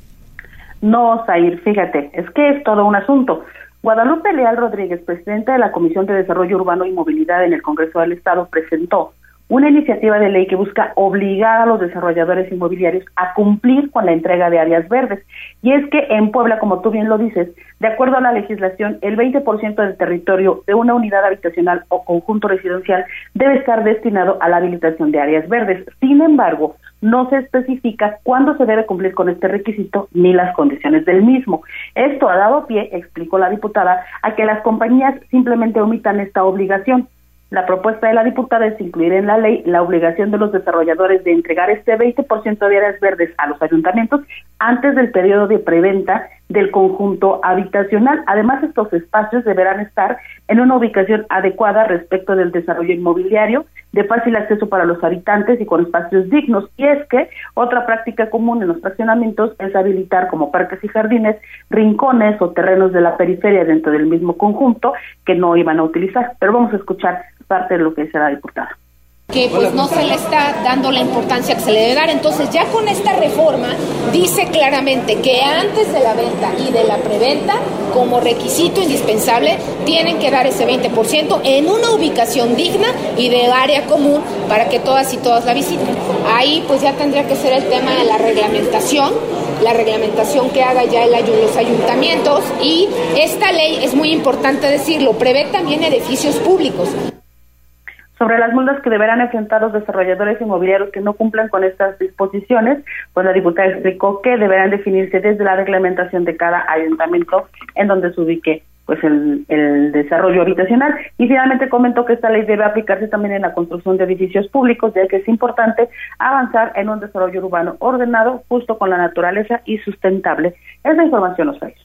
[SPEAKER 12] No, Zair, fíjate, es que es todo un asunto. Guadalupe Leal Rodríguez, presidenta de la Comisión de Desarrollo Urbano y Movilidad en el Congreso del Estado, presentó una iniciativa de ley que busca obligar a los desarrolladores inmobiliarios a cumplir con la entrega de áreas verdes. Y es que en Puebla, como tú bien lo dices, de acuerdo a la legislación, el 20% del territorio de una unidad habitacional o conjunto residencial debe estar destinado a la habilitación de áreas verdes. Sin embargo, no se especifica cuándo se debe cumplir con este requisito ni las condiciones del mismo. Esto ha dado pie, explicó la diputada, a que las compañías simplemente omitan esta obligación La propuesta de la diputada es incluir en la ley la obligación de los desarrolladores de entregar este 20% de áreas verdes a los ayuntamientos antes del periodo de preventa del conjunto habitacional. Además, estos espacios deberán estar en una ubicación adecuada respecto del desarrollo inmobiliario, de fácil acceso para los habitantes y con espacios dignos. Y es que otra práctica común en los fraccionamientos es habilitar como parques y jardines rincones o terrenos de la periferia dentro del mismo conjunto que no iban a utilizar. Pero vamos a escuchar parte de lo que la diputada
[SPEAKER 16] que pues no se le está dando la importancia que se le debe dar. Entonces ya con esta reforma dice claramente que antes de la venta y de la preventa, como requisito indispensable, tienen que dar ese 20% en una ubicación digna y de área común para que todas y todas la visiten. Ahí pues ya tendría que ser el tema de la reglamentación la reglamentación que haga ya el, los ayuntamientos y esta ley, es muy importante decirlo, prevé también edificios públicos.
[SPEAKER 12] Sobre las multas que deberán enfrentar los desarrolladores inmobiliarios que no cumplan con estas disposiciones, pues la diputada explicó que deberán definirse desde la reglamentación de cada ayuntamiento en donde se ubique pues el, desarrollo habitacional y finalmente comentó que esta ley debe aplicarse también en la construcción de edificios públicos ya que es importante avanzar en un desarrollo urbano ordenado justo con la naturaleza y sustentable. Esa información nos trae.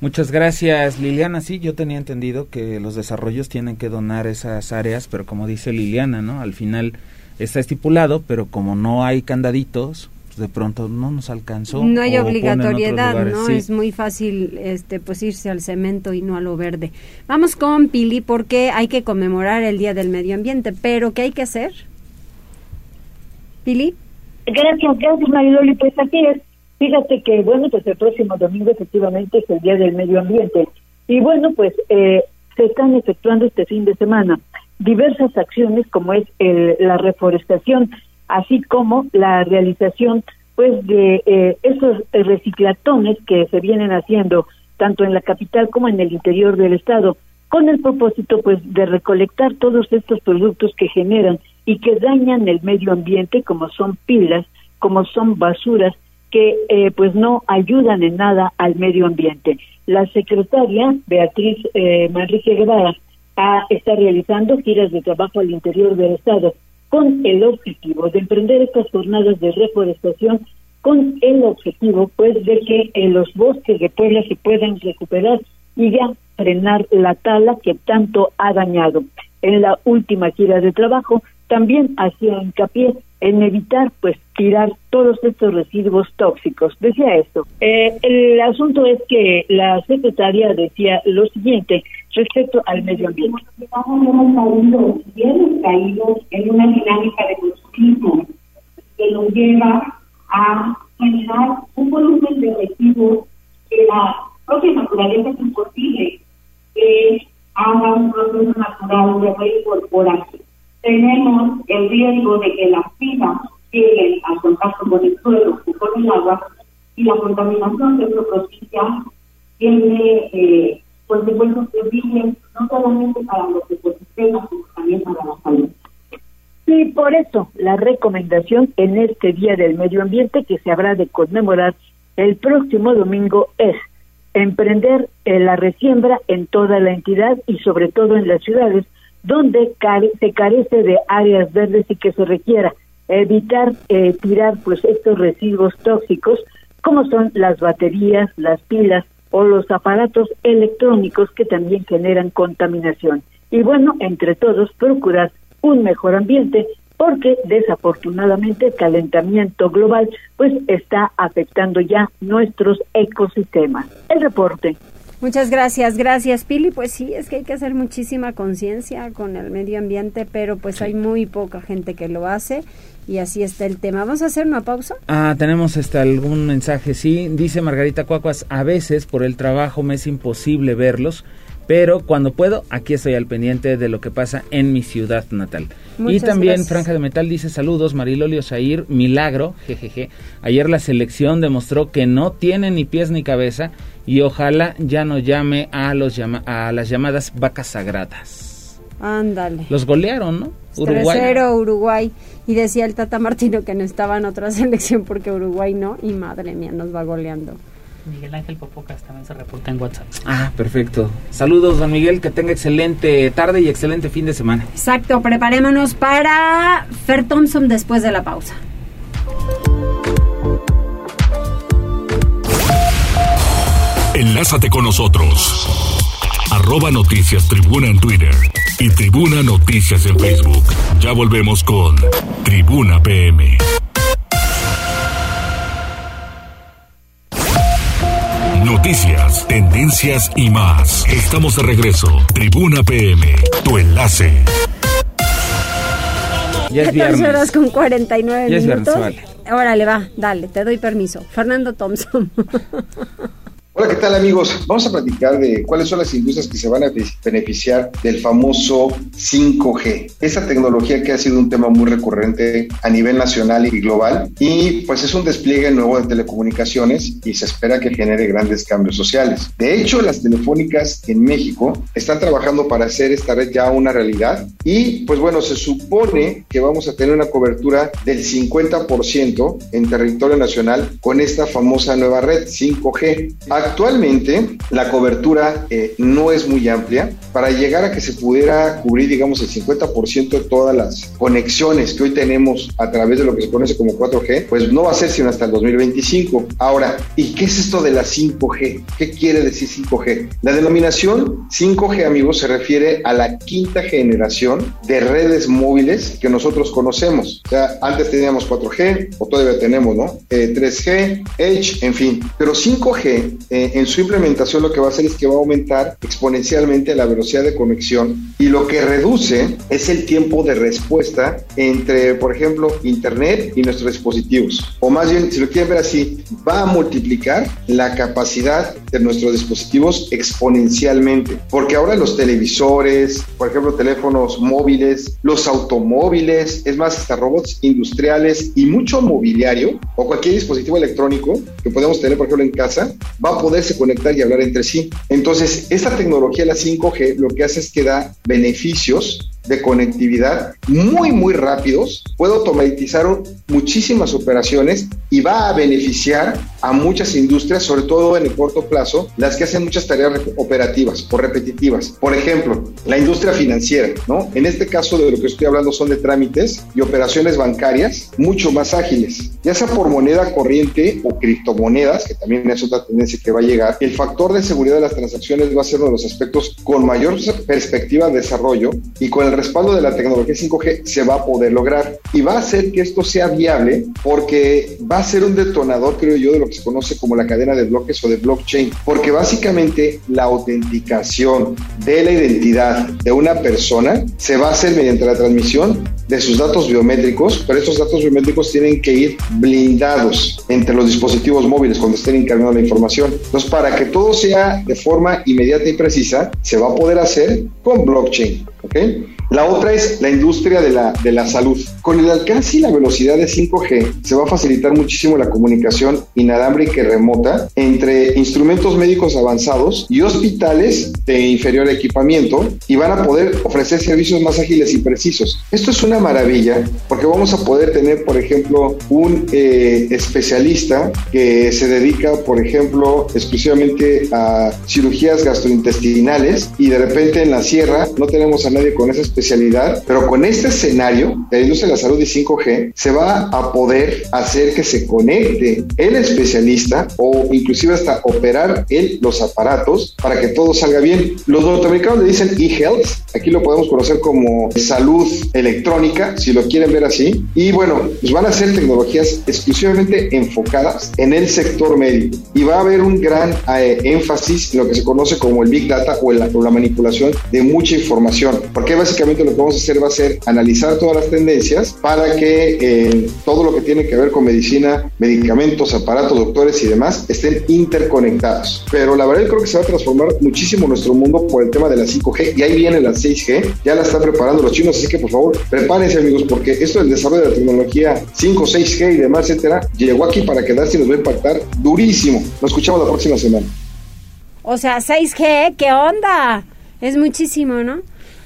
[SPEAKER 3] Muchas gracias, Liliana. Sí, yo tenía entendido que los desarrollos tienen que donar esas áreas, pero como dice Liliana, ¿no? Al final está estipulado, pero como no hay candaditos, pues de pronto no nos alcanzó.
[SPEAKER 1] No hay obligatoriedad, ¿no? Es muy fácil este pues irse al cemento y no a lo verde. Vamos con Pili porque hay que conmemorar el Día del Medio Ambiente, pero ¿qué hay que hacer? Pili.
[SPEAKER 5] Gracias, gracias Mariloli. Pues aquí es Fíjate que, bueno, pues el próximo domingo efectivamente es el Día del Medio Ambiente. Y bueno, pues eh, se están efectuando este fin de semana diversas acciones como es el, la reforestación, así como la realización pues de eh, esos reciclatones que se vienen haciendo tanto en la capital como en el interior del estado con el propósito pues de recolectar todos estos productos que generan y que dañan el medio ambiente como son pilas, como son basuras que eh, pues no ayudan en nada al medio ambiente. La secretaria Beatriz eh, Manrique Guevara está realizando giras de trabajo al interior del estado con el objetivo de emprender estas jornadas de reforestación con el objetivo pues de que en los bosques de Puebla se puedan recuperar y ya frenar la tala que tanto ha dañado. En la última gira de trabajo también hacía hincapié en evitar pues tirar todos estos residuos tóxicos. Decía esto. Eh, el asunto es que la secretaria decía lo siguiente respecto al medio ambiente.
[SPEAKER 21] Estamos bien caídos en una dinámica de consumismo que nos lleva a generar un volumen de residuos que la propia naturaleza es imposible que haga un proceso natural de reincorporación tenemos el riesgo de que las pilas lleguen al contacto con el suelo o con el agua y la contaminación de propicia tiene eh, consecuencias terribles no solamente para los ecosistemas, sino también para la salud.
[SPEAKER 5] Sí, por eso la recomendación en este Día del Medio Ambiente que se habrá de conmemorar el próximo domingo es emprender eh, la resiembra en toda la entidad y sobre todo en las ciudades donde se carece de áreas verdes y que se requiera evitar eh, tirar pues estos residuos tóxicos como son las baterías, las pilas o los aparatos electrónicos que también generan contaminación. Y bueno, entre todos procurar un mejor ambiente porque desafortunadamente el calentamiento global pues está afectando ya nuestros ecosistemas. El reporte.
[SPEAKER 1] Muchas gracias, gracias Pili. Pues sí, es que hay que hacer muchísima conciencia con el medio ambiente, pero pues hay muy poca gente que lo hace y así está el tema. ¿Vamos a hacer una pausa?
[SPEAKER 3] Ah, tenemos este, algún mensaje, sí. Dice Margarita Cuacuas, a veces por el trabajo me es imposible verlos, pero cuando puedo, aquí estoy al pendiente de lo que pasa en mi ciudad natal. y también Franja de Metal dice saludos, Marilolio Zair, milagro, jejeje. Ayer la selección demostró que no tiene ni pies ni cabeza y ojalá ya no llame a, los llama a las llamadas vacas sagradas.
[SPEAKER 1] Ándale.
[SPEAKER 3] Los golearon, ¿no?
[SPEAKER 1] Uruguay. 3 Uruguay. Y decía el Tata Martino que no estaba en otra selección porque Uruguay no. Y madre mía, nos va goleando.
[SPEAKER 22] Miguel Ángel Popocas también se reporta en WhatsApp.
[SPEAKER 3] Ah, perfecto. Saludos, don Miguel, que tenga excelente tarde y excelente fin de semana.
[SPEAKER 1] Exacto, preparémonos para Fer Thompson después de la pausa.
[SPEAKER 4] Enlázate con nosotros. Arroba Noticias Tribuna en Twitter y Tribuna Noticias en Facebook. Ya volvemos con Tribuna PM. Noticias, tendencias y más. Estamos de regreso. Tribuna PM, tu enlace.
[SPEAKER 3] Ya es
[SPEAKER 1] 14
[SPEAKER 3] viernes.
[SPEAKER 1] horas con 49
[SPEAKER 3] Ya es viernes,
[SPEAKER 1] minutos.
[SPEAKER 3] vale.
[SPEAKER 1] Órale, va, dale, te doy permiso. Fernando Thompson.
[SPEAKER 23] Hola, ¿qué tal amigos? Vamos a platicar de cuáles son las industrias que se van a beneficiar del famoso 5G. Esa tecnología que ha sido un tema muy recurrente a nivel nacional y global y pues es un despliegue nuevo de telecomunicaciones y se espera que genere grandes cambios sociales. De hecho, las telefónicas en México están trabajando para hacer esta red ya una realidad y pues bueno, se supone que vamos a tener una cobertura del 50% en territorio nacional con esta famosa nueva red 5G. Actualmente la cobertura eh, no es muy amplia. Para llegar a que se pudiera cubrir, digamos, el 50% de todas las conexiones que hoy tenemos a través de lo que se conoce como 4G, pues no va a ser sino hasta el 2025. Ahora, ¿y qué es esto de la 5G? ¿Qué quiere decir 5G? La denominación 5G, amigos, se refiere a la quinta generación de redes móviles que nosotros conocemos. Antes teníamos 4G, o todavía tenemos, ¿no? Eh, 3G, Edge, en fin. Pero 5G eh, en su implementación lo que va a hacer es que va a aumentar exponencialmente la velocidad de conexión y lo que reduce es el tiempo de respuesta entre, por ejemplo, Internet y nuestros dispositivos. O más bien, si lo quieren ver así, va a multiplicar la capacidad de nuestros dispositivos exponencialmente. Porque ahora los televisores, por ejemplo, teléfonos móviles, los automóviles, es más, hasta robots industriales y mucho mobiliario o cualquier dispositivo electrónico que podemos tener, por ejemplo, en casa, va a poderse conectar y hablar entre sí. Entonces, esta tecnología, la 5G, lo que hace es que da beneficios de conectividad muy, muy rápidos, puede automatizar muchísimas operaciones y va a beneficiar a muchas industrias, sobre todo en el corto plazo, las que hacen muchas tareas operativas o repetitivas. Por ejemplo, la industria financiera, ¿no? En este caso de lo que estoy hablando son de trámites y operaciones bancarias mucho más ágiles, ya sea por moneda corriente o criptomonedas, que también es otra tendencia que va a llegar. El factor de seguridad de las transacciones va a ser uno de los aspectos con mayor perspectiva de desarrollo y con el respaldo de la tecnología 5G se va a poder lograr. Y va a hacer que esto sea viable porque va a ser un detonador, creo yo, de lo que se conoce como la cadena de bloques o de blockchain, porque básicamente la autenticación de la identidad de una persona se va a hacer mediante la transmisión de sus datos biométricos, pero estos datos biométricos tienen que ir blindados entre los dispositivos móviles cuando estén encargando la información. Entonces, para que todo sea de forma inmediata y precisa, se va a poder hacer con blockchain. ¿ok? La otra es la industria de la, de la salud. Con el alcance y la velocidad de 5G se va a facilitar muchísimo la comunicación inalámbrica y remota entre instrumentos médicos avanzados y hospitales de inferior equipamiento y van a poder ofrecer servicios más ágiles y precisos. Esto es una maravilla porque vamos a poder tener, por ejemplo, un eh, especialista que se dedica, por ejemplo, exclusivamente a cirugías gastrointestinales y de repente en la sierra no tenemos a nadie con esa especialidad, pero con este escenario de la industria de la salud y 5G se va a poder hacer que se conecte el especialista o inclusive hasta operar él los aparatos para que todo salga bien. Los norteamericanos le dicen e-health, aquí lo podemos conocer como salud electrónica, si lo quieren ver así, y bueno, pues van a ser tecnologías exclusivamente enfocadas en el sector médico. Y va a haber un gran eh, énfasis en lo que se conoce como el Big Data o, la, o la manipulación de mucha información, porque básicamente lo que vamos a hacer va a ser analizar todas las tendencias para que eh, todo lo que tiene que ver con medicina, medicamentos, aparatos, doctores y demás estén interconectados. Pero la verdad creo que se va a transformar muchísimo nuestro mundo por el tema de la 5G y ahí viene la 6G, ya la están preparando los chinos, así que por favor prepárense amigos porque esto del desarrollo de la tecnología 5, 6G y demás, etcétera, llegó aquí para quedarse y nos va a impactar durísimo. Nos escuchamos la próxima semana.
[SPEAKER 1] O sea, 6G, ¿qué onda? Es muchísimo, ¿no?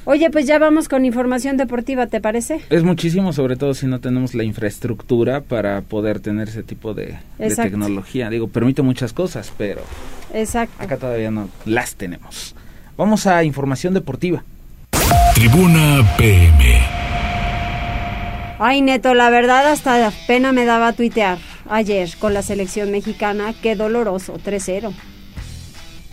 [SPEAKER 1] Oye, pues ya vamos con información deportiva, ¿te parece?
[SPEAKER 3] Es muchísimo, sobre todo si no tenemos la infraestructura para poder tener ese tipo de, de tecnología. Digo, permite muchas cosas, pero
[SPEAKER 1] Exacto.
[SPEAKER 3] acá todavía no las tenemos. Vamos a información deportiva.
[SPEAKER 4] Tribuna PM.
[SPEAKER 1] Ay, Neto, la verdad hasta pena me daba tuitear ayer con la selección mexicana. Qué doloroso, 3-0.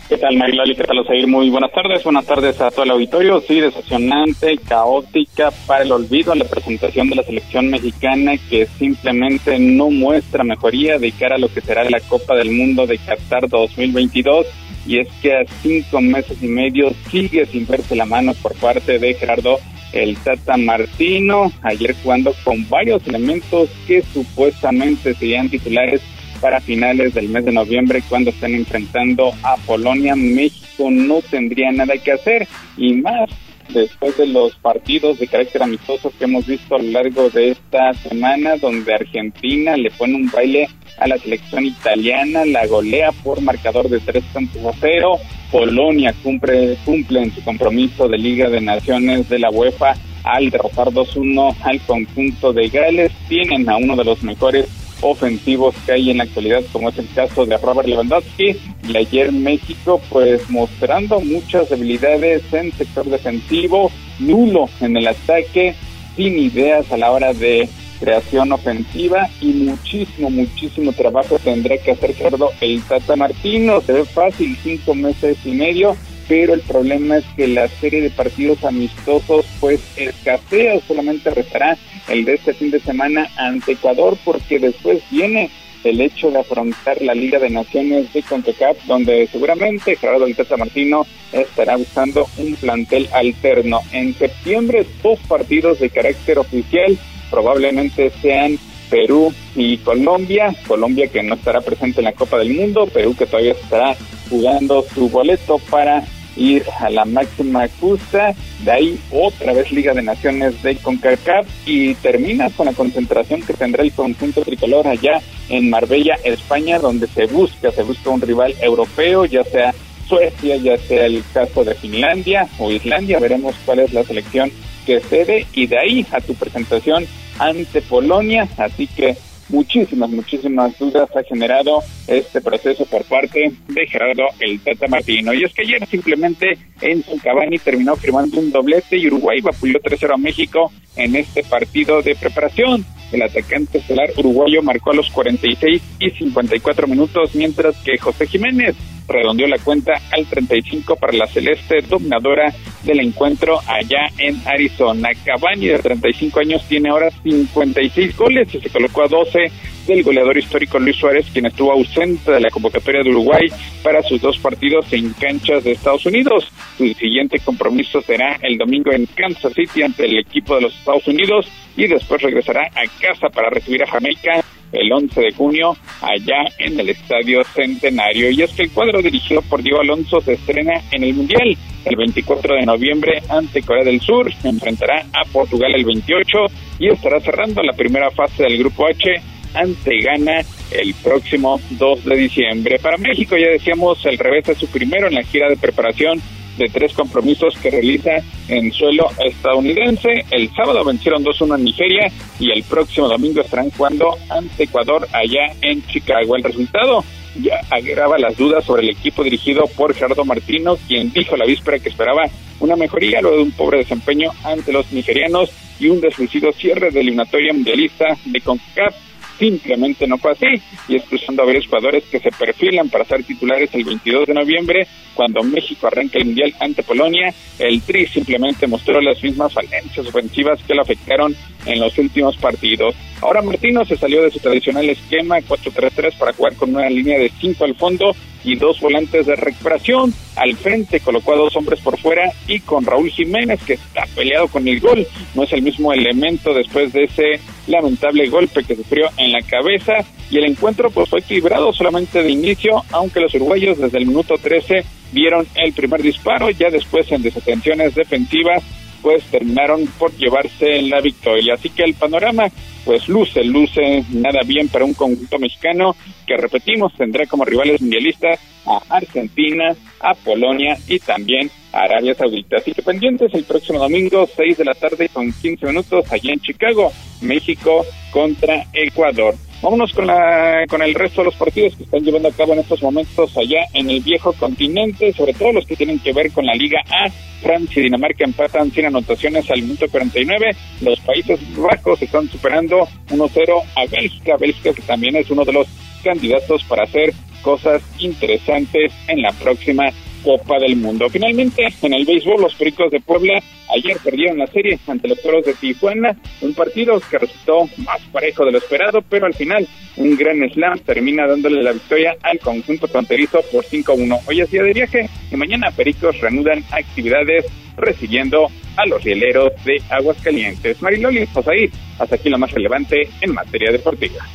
[SPEAKER 24] ¿Qué tal, Mariloli? ¿Qué tal, Osair? Muy buenas tardes. Buenas tardes a todo el auditorio. Sí, decepcionante, caótica para el olvido la presentación de la selección mexicana que simplemente no muestra mejoría de cara a lo que será la Copa del Mundo de Qatar 2022. Y es que a cinco meses y medio sigue sin verse la mano por parte de Gerardo el Tata Martino, ayer jugando con varios elementos que supuestamente serían titulares para finales del mes de noviembre cuando estén enfrentando a Polonia. México no tendría nada que hacer y más después de los partidos de carácter amistoso que hemos visto a lo largo de esta semana, donde Argentina le pone un baile a la selección italiana, la golea por marcador de tres tantos a cero. Polonia cumple, cumple en su compromiso de Liga de Naciones de la UEFA al derrotar 2-1 al conjunto de Gales. Tienen a uno de los mejores ofensivos que hay en la actualidad, como es el caso de Robert Lewandowski. Y ayer México, pues mostrando muchas debilidades en sector defensivo, nulo en el ataque, sin ideas a la hora de creación ofensiva y muchísimo, muchísimo trabajo tendrá que hacer Gerardo el Tata Martino. Se ve fácil, cinco meses y medio, pero el problema es que la serie de partidos amistosos pues escasea, solamente restará el de este fin de semana ante Ecuador porque después viene el hecho de afrontar la Liga de Naciones de CONCACAF, donde seguramente Gerardo el Tata Martino estará buscando un plantel alterno. En septiembre, dos partidos de carácter oficial probablemente sean Perú y Colombia. Colombia que no estará presente en la Copa del Mundo, Perú que todavía estará jugando su boleto para ir a la máxima justa, de ahí otra vez Liga de Naciones de CONCACAF y termina con la concentración que tendrá el conjunto tricolor allá en Marbella, España, donde se busca, se busca un rival europeo, ya sea Suecia, ya sea el caso de Finlandia o Islandia, veremos cuál es la selección que cede y de ahí a tu presentación ante Polonia, así que muchísimas, muchísimas dudas ha generado este proceso por parte de Gerardo el Tata Martino. Y es que ayer simplemente Enzo Cavani terminó firmando un doblete y Uruguay vapuleó 3-0 a México en este partido de preparación. El atacante estelar uruguayo marcó a los 46 y 54 minutos, mientras que José Jiménez redondeó la cuenta al 35 para la celeste dominadora del encuentro allá en Arizona. Cavani de 35 años tiene ahora 56 goles y se colocó a 12 del goleador histórico Luis Suárez, quien estuvo ausente de la convocatoria de Uruguay para sus dos partidos en canchas de Estados Unidos. Su siguiente compromiso será el domingo en Kansas City ante el equipo de los Estados Unidos y después regresará a casa para recibir a Jamaica el 11 de junio allá en el Estadio Centenario. Y es que el cuadro dirigido por Diego Alonso se estrena en el Mundial el 24 de noviembre ante Corea del Sur, enfrentará a Portugal el 28 y estará cerrando la primera fase del Grupo H ante Ghana el próximo 2 de diciembre. Para México ya decíamos el revés es su primero en la gira de preparación de tres compromisos que realiza en suelo estadounidense. El sábado vencieron 2-1 en Nigeria y el próximo domingo estarán jugando ante Ecuador allá en Chicago. El resultado ya agrava las dudas sobre el equipo dirigido por Gerardo Martino, quien dijo la víspera que esperaba una mejoría luego de un pobre desempeño ante los nigerianos y un deslucido cierre de eliminatoria mundialista de CONCACAF simplemente no fue así y excusando a varios jugadores que se perfilan para ser titulares el 22 de noviembre cuando México arranca el Mundial ante Polonia, el Tri simplemente mostró las mismas falencias ofensivas que lo afectaron en los últimos partidos. Ahora Martino se salió de su tradicional esquema 4-3-3 para jugar con una línea de 5 al fondo y dos volantes de recuperación. Al frente colocó a dos hombres por fuera y con Raúl Jiménez que está peleado con el gol. No es el mismo elemento después de ese lamentable golpe que sufrió en la cabeza y el encuentro pues fue equilibrado solamente de inicio, aunque los uruguayos desde el minuto 13 vieron el primer disparo, ya después en desatenciones defensivas pues terminaron por llevarse la victoria. Así que el panorama pues luce, luce nada bien para un conjunto mexicano que repetimos tendrá como rivales mundialistas a Argentina, a Polonia y también Arabia Saudita. Así que pendientes el próximo domingo, 6 de la tarde con 15 minutos, allá en Chicago, México contra Ecuador. Vámonos con, la, con el resto de los partidos que están llevando a cabo en estos momentos allá en el viejo continente, sobre todo los que tienen que ver con la Liga A. Francia y Dinamarca empatan sin anotaciones al minuto 49. Los Países Bajos están superando 1-0 a Bélgica. Bélgica que también es uno de los candidatos para hacer cosas interesantes en la próxima Copa del Mundo. Finalmente, en el béisbol, los Pericos de Puebla ayer perdieron la serie ante los Toros de Tijuana, un partido que resultó más parejo de lo esperado, pero al final un gran slam termina dándole la victoria al conjunto fronterizo por 5-1. Hoy es día de viaje y mañana Pericos reanudan actividades recibiendo a los rieleros de Aguascalientes. Mariloli, Josaí, hasta aquí lo más relevante en materia deportiva.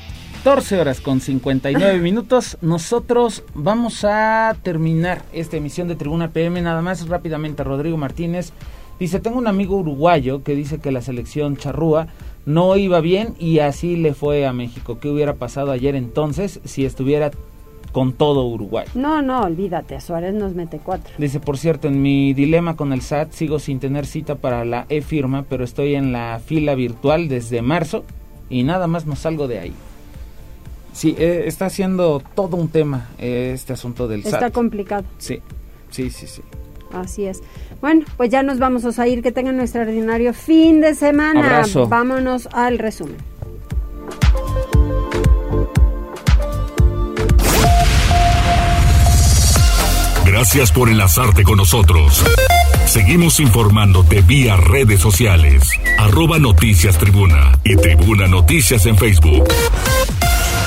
[SPEAKER 3] 14 horas con 59 minutos. Nosotros vamos a terminar esta emisión de Tribuna PM. Nada más rápidamente, Rodrigo Martínez dice: Tengo un amigo uruguayo que dice que la selección charrúa no iba bien y así le fue a México. ¿Qué hubiera pasado ayer entonces si estuviera con todo Uruguay?
[SPEAKER 1] No, no, olvídate, Suárez nos mete cuatro.
[SPEAKER 3] Dice, por cierto, en mi dilema con el SAT sigo sin tener cita para la e-firma, pero estoy en la fila virtual desde marzo y nada más no salgo de ahí. Sí, eh, está haciendo todo un tema eh, este asunto del
[SPEAKER 1] Está complicado.
[SPEAKER 3] Sí, sí, sí, sí.
[SPEAKER 1] Así es. Bueno, pues ya nos vamos a ir. Que tengan un extraordinario fin de semana.
[SPEAKER 3] Abrazo.
[SPEAKER 1] Vámonos al resumen.
[SPEAKER 4] Gracias por enlazarte con nosotros. Seguimos informándote vía redes sociales. Arroba Noticias Tribuna y Tribuna Noticias en Facebook.